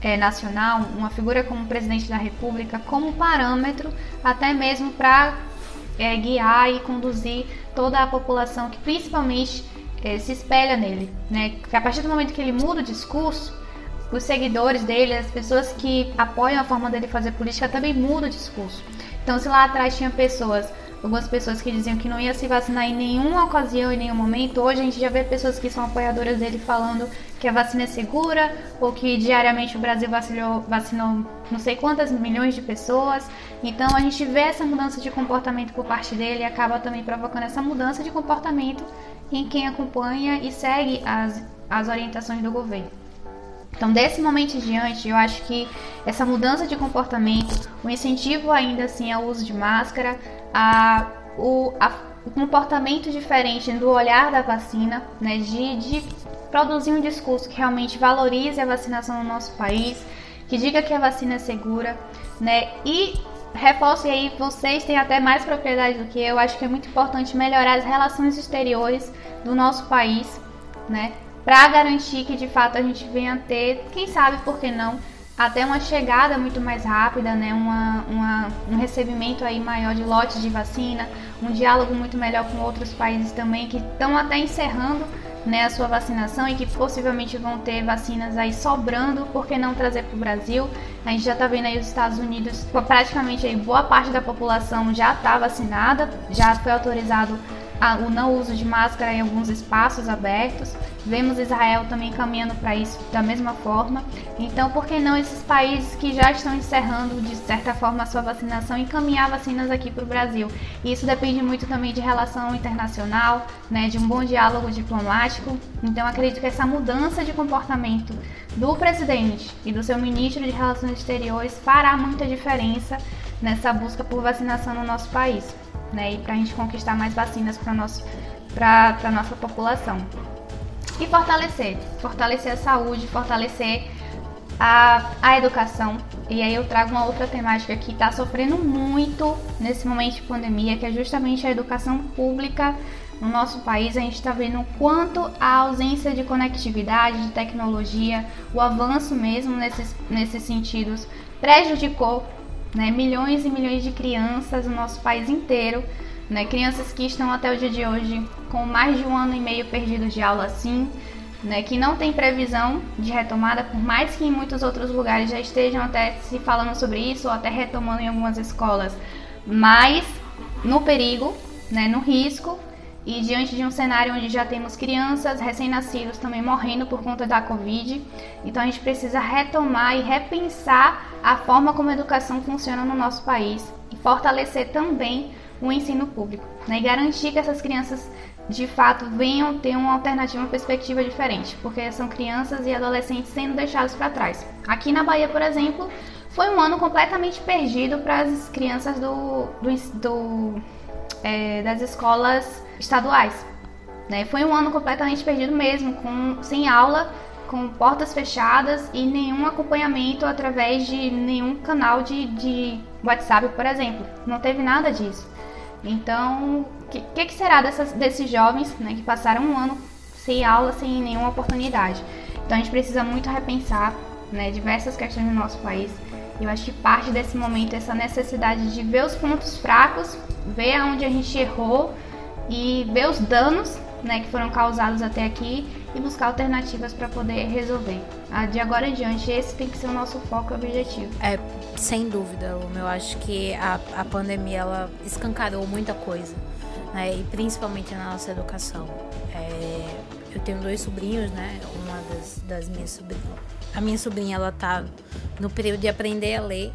é, nacional, uma figura como presidente da República, como parâmetro até mesmo para é, guiar e conduzir toda a população que principalmente é, se espelha nele, né? A partir do momento que ele muda o discurso, os seguidores dele, as pessoas que apoiam a forma dele fazer política também mudam o discurso. Então, se lá atrás tinha pessoas algumas pessoas que diziam que não ia se vacinar em nenhuma ocasião, em nenhum momento. Hoje a gente já vê pessoas que são apoiadoras dele falando que a vacina é segura ou que diariamente o Brasil vacinou, vacinou não sei quantas milhões de pessoas. Então a gente vê essa mudança de comportamento por parte dele e acaba também provocando essa mudança de comportamento em quem acompanha e segue as, as orientações do governo. Então, desse momento em diante, eu acho que essa mudança de comportamento, o incentivo ainda assim ao uso de máscara, a, o, a, o comportamento diferente do olhar da vacina, né, de, de produzir um discurso que realmente valorize a vacinação no nosso país, que diga que a vacina é segura, né, e reforço aí vocês têm até mais propriedade do que eu, acho que é muito importante melhorar as relações exteriores do nosso país, né, para garantir que de fato a gente venha ter, quem sabe por que não, até uma chegada muito mais rápida, né? Uma, uma, um recebimento aí maior de lotes de vacina, um diálogo muito melhor com outros países também que estão até encerrando né, a sua vacinação e que possivelmente vão ter vacinas aí sobrando, por que não trazer para o Brasil? A gente já está vendo aí os Estados Unidos, praticamente aí boa parte da população já está vacinada, já foi autorizado o não uso de máscara em alguns espaços abertos. Vemos Israel também caminhando para isso da mesma forma. Então, por que não esses países que já estão encerrando de certa forma a sua vacinação encaminhar vacinas aqui para o Brasil? E isso depende muito também de relação internacional, né, de um bom diálogo diplomático. Então, acredito que essa mudança de comportamento do presidente e do seu ministro de Relações Exteriores fará muita diferença nessa busca por vacinação no nosso país né? E para a gente conquistar mais vacinas para a nossa população. E fortalecer, fortalecer a saúde, fortalecer a, a educação. E aí eu trago uma outra temática que está sofrendo muito nesse momento de pandemia, que é justamente a educação pública no nosso país. A gente está vendo o quanto a ausência de conectividade, de tecnologia, o avanço mesmo nesses, nesses sentidos prejudicou né, milhões e milhões de crianças no nosso país inteiro, né, crianças que estão até o dia de hoje com mais de um ano e meio perdidos de aula assim, né, que não tem previsão de retomada, por mais que em muitos outros lugares já estejam até se falando sobre isso ou até retomando em algumas escolas, mas no perigo, né, no risco e diante de um cenário onde já temos crianças, recém-nascidos também morrendo por conta da Covid, então a gente precisa retomar e repensar a forma como a educação funciona no nosso país e fortalecer também o ensino público né? e garantir que essas crianças de fato venham ter uma alternativa, uma perspectiva diferente, porque são crianças e adolescentes sendo deixados para trás. Aqui na Bahia, por exemplo, foi um ano completamente perdido para as crianças do, do, do é, das escolas estaduais. Né? Foi um ano completamente perdido mesmo, com, sem aula, com portas fechadas e nenhum acompanhamento através de nenhum canal de, de WhatsApp, por exemplo. Não teve nada disso. Então, o que, que, será dessas, desses jovens né, que passaram um ano sem aula, sem nenhuma oportunidade? Então, a gente precisa muito repensar né, diversas questões no nosso país. Eu acho que parte desse momento é essa necessidade de ver os pontos fracos, ver aonde a gente errou e ver os danos né, que foram causados até aqui e buscar alternativas para poder resolver. De agora em diante, esse tem que ser o nosso foco e objetivo. É, sem dúvida, eu acho que a, a pandemia ela escancarou muita coisa, né, e principalmente na nossa educação. É, eu tenho dois sobrinhos, né, uma das, das minhas sobrinhas. A minha sobrinha, ela tá no período de aprender a ler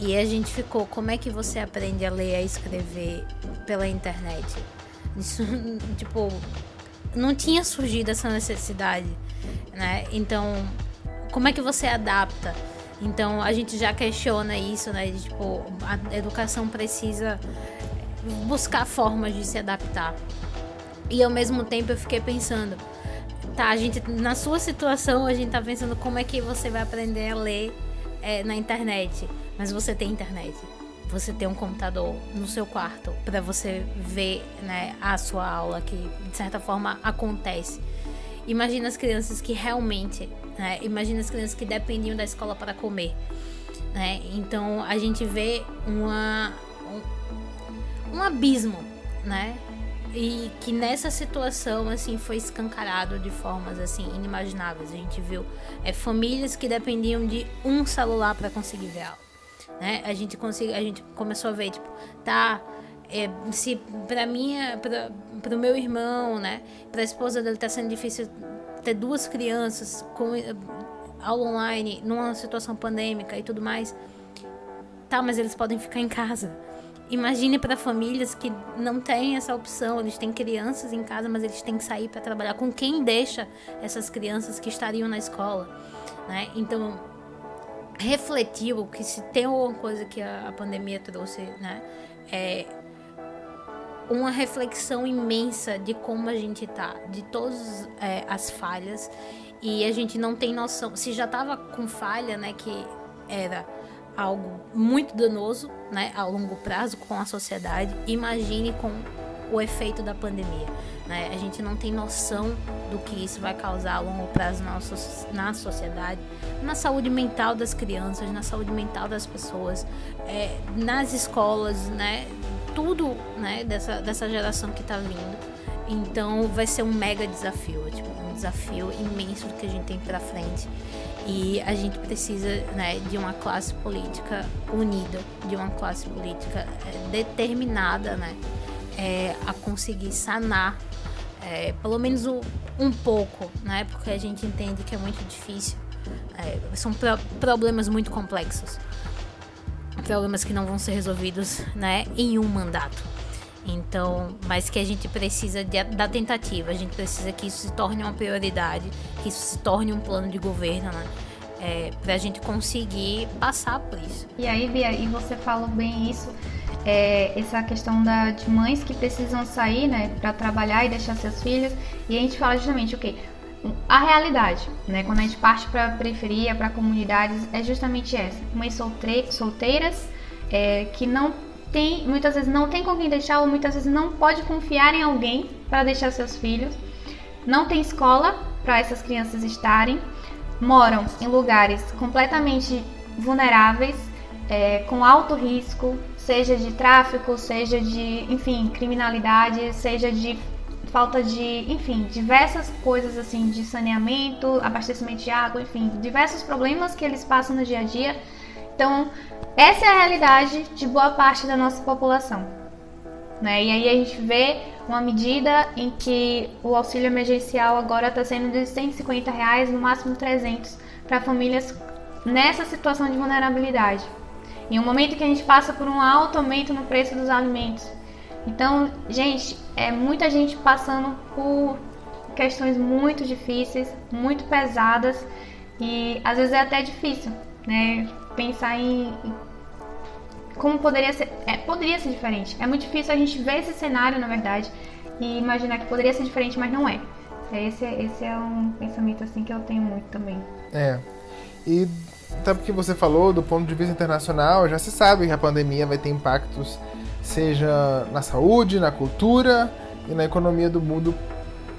e a gente ficou, como é que você aprende a ler e a escrever pela internet? Isso, tipo, não tinha surgido essa necessidade, né? Então, como é que você adapta? Então, a gente já questiona isso, né? De, tipo, a educação precisa buscar formas de se adaptar. E ao mesmo tempo eu fiquei pensando, tá, a gente na sua situação a gente tá pensando como é que você vai aprender a ler é, na internet, mas você tem internet você ter um computador no seu quarto para você ver né, a sua aula que de certa forma acontece. Imagina as crianças que realmente, né, imagina as crianças que dependiam da escola para comer. Né? Então a gente vê uma, um, um abismo, né? E que nessa situação assim foi escancarado de formas assim inimagináveis. A gente viu é, famílias que dependiam de um celular para conseguir ver aula né? A gente consegue, a gente começou a ver, tipo, tá, é, se para mim, para o meu irmão, né, para a esposa dele tá sendo difícil ter duas crianças com aula online numa situação pandêmica e tudo mais. Tá, mas eles podem ficar em casa. Imagine para famílias que não têm essa opção, eles têm crianças em casa, mas eles têm que sair para trabalhar. Com quem deixa essas crianças que estariam na escola, né? Então, refletiu que se tem alguma coisa que a, pandemia trouxe, né, é uma reflexão imensa de como a gente tá, de todas é, as falhas e a gente não tem noção. Se já tava com falha, né, que era algo muito danoso, né, a longo prazo com a sociedade, imagine com o efeito da pandemia. Né? A gente não tem noção do que isso vai causar a longo prazo na, na sociedade, na saúde mental das crianças, na saúde mental das pessoas, é, nas escolas, né? Tudo né, dessa, dessa geração que está vindo. Então vai ser um mega desafio, é, tipo, um desafio imenso que a gente tem para frente. E a gente precisa né, de uma classe política unida, de uma classe política é, determinada né, é, a conseguir sanar é, pelo menos um, pouco, né? Porque a gente entende que é muito difícil. É, são pro, problemas muito complexos. Problemas que não vão ser resolvidos né, em um mandato. Então, mas que a gente precisa de, da tentativa, a gente precisa que isso se torne uma prioridade, que isso se torne um plano de governo, né? É, para a gente conseguir passar por isso. E aí, Bia, e você falou bem isso, é, essa questão da, de mães que precisam sair, né, para trabalhar e deixar seus filhos. E a gente fala justamente o que a realidade, né, quando a gente parte para a periferia, para comunidades, é justamente essa: mães solteiras é, que não tem, muitas vezes não tem com quem deixar ou muitas vezes não pode confiar em alguém para deixar seus filhos, não tem escola para essas crianças estarem, moram em lugares completamente vulneráveis, é, com alto risco, seja de tráfico, seja de, enfim, criminalidade, seja de falta de, enfim, diversas coisas assim de saneamento, abastecimento de água, enfim, diversos problemas que eles passam no dia a dia. Então, essa é a realidade de boa parte da nossa população. Né? E aí a gente vê uma medida em que o auxílio emergencial agora está sendo de 150 reais, no máximo 300, para famílias nessa situação de vulnerabilidade. Em um momento que a gente passa por um alto aumento no preço dos alimentos. Então, gente, é muita gente passando por questões muito difíceis, muito pesadas e às vezes é até difícil, né? Pensar em como poderia ser, é, poderia ser diferente. É muito difícil a gente ver esse cenário, na verdade, e imaginar que poderia ser diferente, mas não é. Esse, esse é um pensamento assim que eu tenho muito também. É. E até porque você falou, do ponto de vista internacional, já se sabe que a pandemia vai ter impactos, seja na saúde, na cultura e na economia do mundo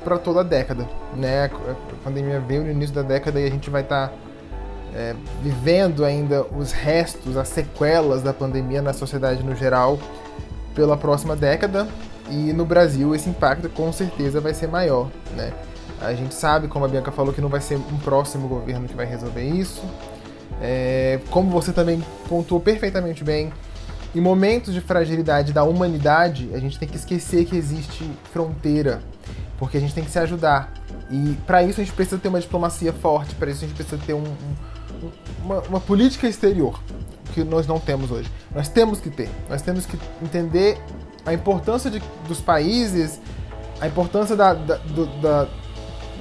para toda a década. Né? A pandemia veio no início da década e a gente vai estar tá, é, vivendo ainda os restos, as sequelas da pandemia na sociedade no geral pela próxima década. E no Brasil esse impacto com certeza vai ser maior. Né? A gente sabe, como a Bianca falou, que não vai ser um próximo governo que vai resolver isso. É, como você também pontuou perfeitamente bem, em momentos de fragilidade da humanidade, a gente tem que esquecer que existe fronteira, porque a gente tem que se ajudar. E para isso a gente precisa ter uma diplomacia forte, para isso a gente precisa ter um, um, uma, uma política exterior, que nós não temos hoje. Nós temos que ter, nós temos que entender a importância de, dos países, a importância da, da, do, da,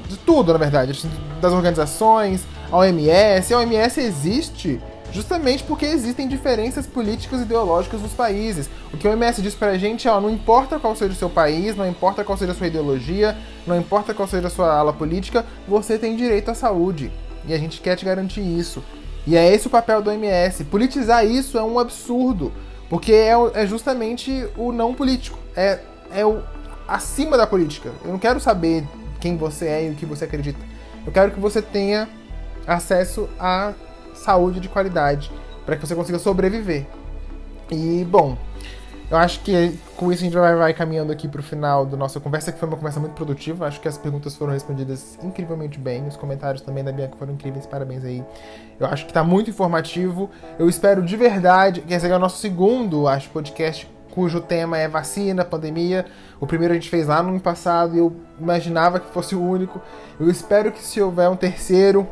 de tudo, na verdade, assim, das organizações, a OMS. A OMS existe justamente porque existem diferenças políticas e ideológicas nos países. O que a OMS diz pra gente é, ó, não importa qual seja o seu país, não importa qual seja a sua ideologia, não importa qual seja a sua ala política, você tem direito à saúde. E a gente quer te garantir isso. E é esse o papel do OMS. Politizar isso é um absurdo, porque é, é justamente o não político. É, é o acima da política. Eu não quero saber quem você é e o que você acredita. Eu quero que você tenha acesso a saúde de qualidade, para que você consiga sobreviver. E, bom, eu acho que com isso a gente vai, vai caminhando aqui para o final da nossa conversa, que foi uma conversa muito produtiva. Acho que as perguntas foram respondidas incrivelmente bem. Os comentários também da Bianca foram incríveis. Parabéns aí. Eu acho que está muito informativo. Eu espero de verdade que esse é o nosso segundo, acho, podcast cujo tema é vacina, pandemia. O primeiro a gente fez lá no ano passado e eu imaginava que fosse o único. Eu espero que se houver um terceiro,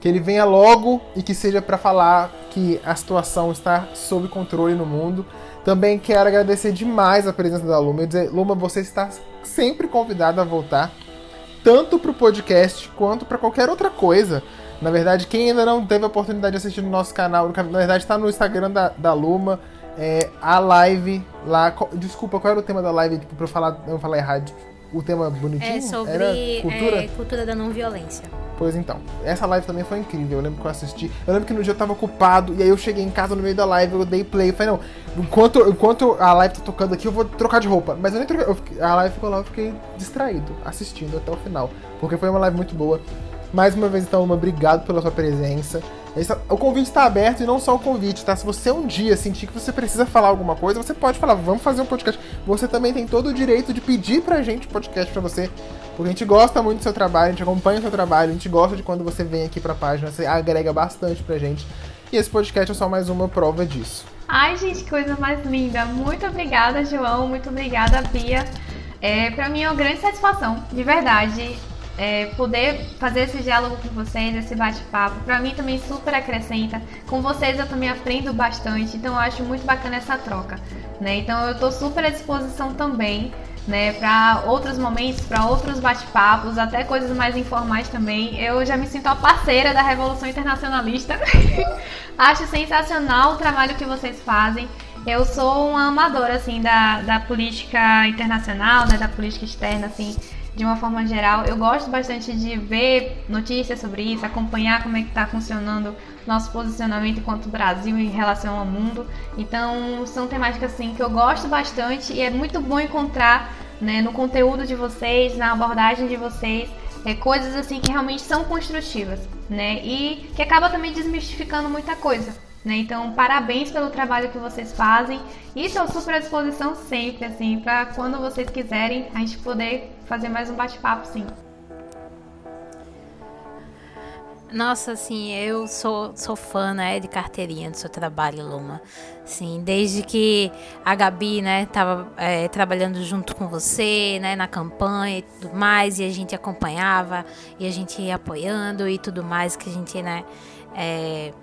que ele venha logo e que seja para falar que a situação está sob controle no mundo. Também quero agradecer demais a presença da Luma. Eu dizer, Luma, você está sempre convidada a voltar, tanto para o podcast quanto para qualquer outra coisa. Na verdade, quem ainda não teve a oportunidade de assistir no nosso canal, na verdade está no Instagram da, da Luma, é, a live lá. Desculpa, qual era o tema da live? Pra eu falar, não falar errado. O tema bonitinho? É sobre era cultura? É, cultura da não violência. Pois então, essa live também foi incrível. Eu lembro que eu assisti. Eu lembro que no dia eu tava ocupado, e aí eu cheguei em casa no meio da live, eu dei play. Eu falei, não, enquanto, enquanto a live tá tocando aqui, eu vou trocar de roupa. Mas eu nem troquei. Eu fiquei, a live ficou lá, eu fiquei distraído, assistindo até o final. Porque foi uma live muito boa. Mais uma vez, então, uma obrigado pela sua presença. O convite está aberto e não só o convite, tá? Se você um dia sentir que você precisa falar alguma coisa, você pode falar, vamos fazer um podcast. Você também tem todo o direito de pedir pra gente podcast pra você, porque a gente gosta muito do seu trabalho, a gente acompanha o seu trabalho, a gente gosta de quando você vem aqui pra página, você agrega bastante pra gente. E esse podcast é só mais uma prova disso. Ai, gente, que coisa mais linda. Muito obrigada, João. Muito obrigada, Bia. É, para mim é uma grande satisfação, de verdade é, poder fazer esse diálogo com vocês, esse bate-papo, para mim também super acrescenta. Com vocês eu também aprendo bastante, então eu acho muito bacana essa troca, né? Então eu tô super à disposição também, né, para outros momentos, para outros bate-papos, até coisas mais informais também. Eu já me sinto a parceira da Revolução Internacionalista. acho sensacional o trabalho que vocês fazem. Eu sou uma amadora assim da, da política internacional, né, da política externa assim de uma forma geral. Eu gosto bastante de ver notícias sobre isso, acompanhar como é que está funcionando nosso posicionamento enquanto Brasil em relação ao mundo. Então, são temáticas assim que eu gosto bastante e é muito bom encontrar né, no conteúdo de vocês, na abordagem de vocês, é, coisas assim que realmente são construtivas, né? E que acaba também desmistificando muita coisa. Né? Então, parabéns pelo trabalho que vocês fazem. E estou super à disposição sempre, assim, para quando vocês quiserem a gente poder fazer mais um bate-papo, sim. Nossa, assim, eu sou, sou fã, né, de carteirinha do seu trabalho, Luma. Sim, desde que a Gabi, né, tava é, trabalhando junto com você, né, na campanha e tudo mais, e a gente acompanhava, e a gente ia apoiando e tudo mais, que a gente, né, é,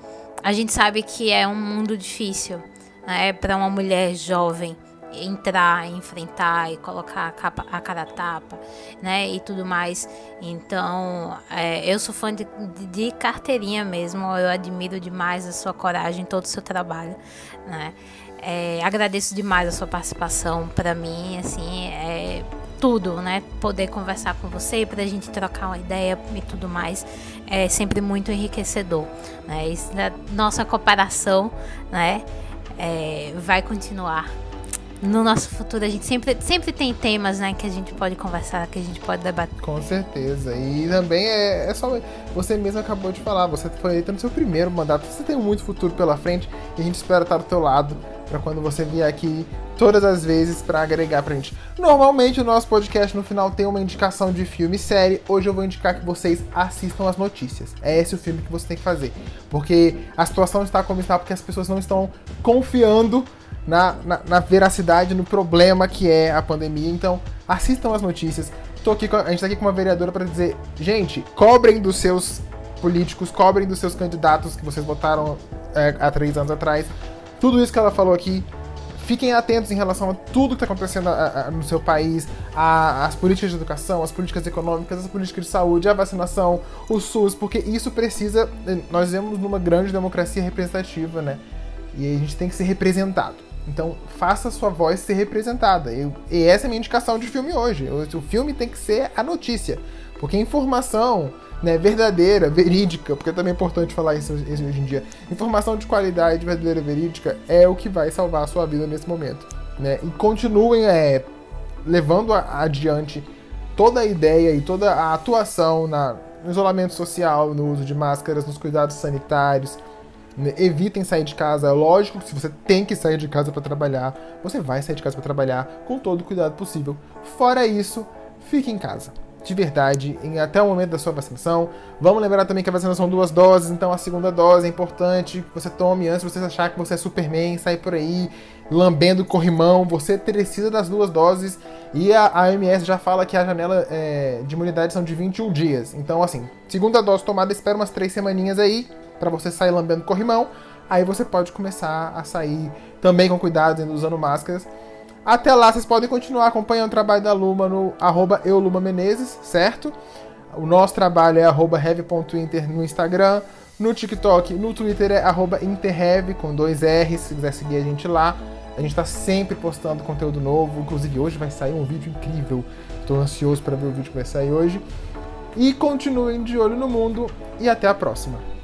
a gente sabe que é um mundo difícil, né, para uma mulher jovem entrar, enfrentar e colocar a, capa, a cara a tapa, né? E tudo mais. Então, é, eu sou fã de, de, carteirinha mesmo. Eu admiro demais a sua coragem, todo o seu trabalho, né? É, agradeço demais a sua participação. Para mim, assim, é tudo, né? Poder conversar com você, para a gente trocar uma ideia e tudo mais, é sempre muito enriquecedor, né? Isso, nossa cooperação, né? É, vai continuar no nosso futuro a gente sempre, sempre tem temas, né, que a gente pode conversar, que a gente pode debater. Com certeza. E também é, é só. Você mesmo acabou de falar, você foi eleito no seu primeiro mandato, você tem muito futuro pela frente e a gente espera estar do teu lado para quando você vier aqui todas as vezes para agregar pra gente. Normalmente o nosso podcast no final tem uma indicação de filme e série. Hoje eu vou indicar que vocês assistam as notícias. É esse o filme que você tem que fazer. Porque a situação está como está porque as pessoas não estão confiando na, na, na, veracidade, no problema que é a pandemia. Então, assistam as notícias. Tô aqui com, a gente tá aqui com uma vereadora para dizer, gente, cobrem dos seus políticos, cobrem dos seus candidatos que vocês votaram é, há três anos atrás. Tudo isso que ela falou aqui fiquem atentos em relação a tudo que está acontecendo a, a, no seu país, a, as políticas de educação, as políticas econômicas, as políticas de saúde, a vacinação, o SUS, porque isso precisa. Nós vivemos numa grande democracia representativa, né? E a gente tem que ser representado. Então, faça a sua voz ser representada. Eu, e essa é a minha indicação de filme hoje. O, o filme tem que ser a notícia. Porque informação né, verdadeira, verídica, porque também é importante falar isso, isso hoje em dia. Informação de qualidade, verdadeira, verídica, é o que vai salvar a sua vida nesse momento. Né? E continuem é, levando adiante toda a ideia e toda a atuação na, no isolamento social, no uso de máscaras, nos cuidados sanitários. Né? Evitem sair de casa. Lógico que se você tem que sair de casa para trabalhar, você vai sair de casa para trabalhar com todo o cuidado possível. Fora isso, fique em casa de verdade em, até o momento da sua vacinação. Vamos lembrar também que a vacinação são duas doses, então a segunda dose é importante que você tome antes de você achar que você é Superman, sair por aí lambendo corrimão. Você precisa das duas doses e a, a OMS já fala que a janela é, de imunidade são de 21 dias. Então, assim, segunda dose tomada, espera umas três semaninhas aí para você sair lambendo corrimão. Aí você pode começar a sair também com cuidado, usando máscaras até lá, vocês podem continuar acompanhando o trabalho da Luma no arroba eulumamenezes, certo? O nosso trabalho é arroba heavy.inter no Instagram, no TikTok, no Twitter é arroba interheavy com dois R's, se quiser seguir a gente lá. A gente está sempre postando conteúdo novo, inclusive hoje vai sair um vídeo incrível. Estou ansioso para ver o vídeo que vai sair hoje. E continuem de olho no mundo e até a próxima.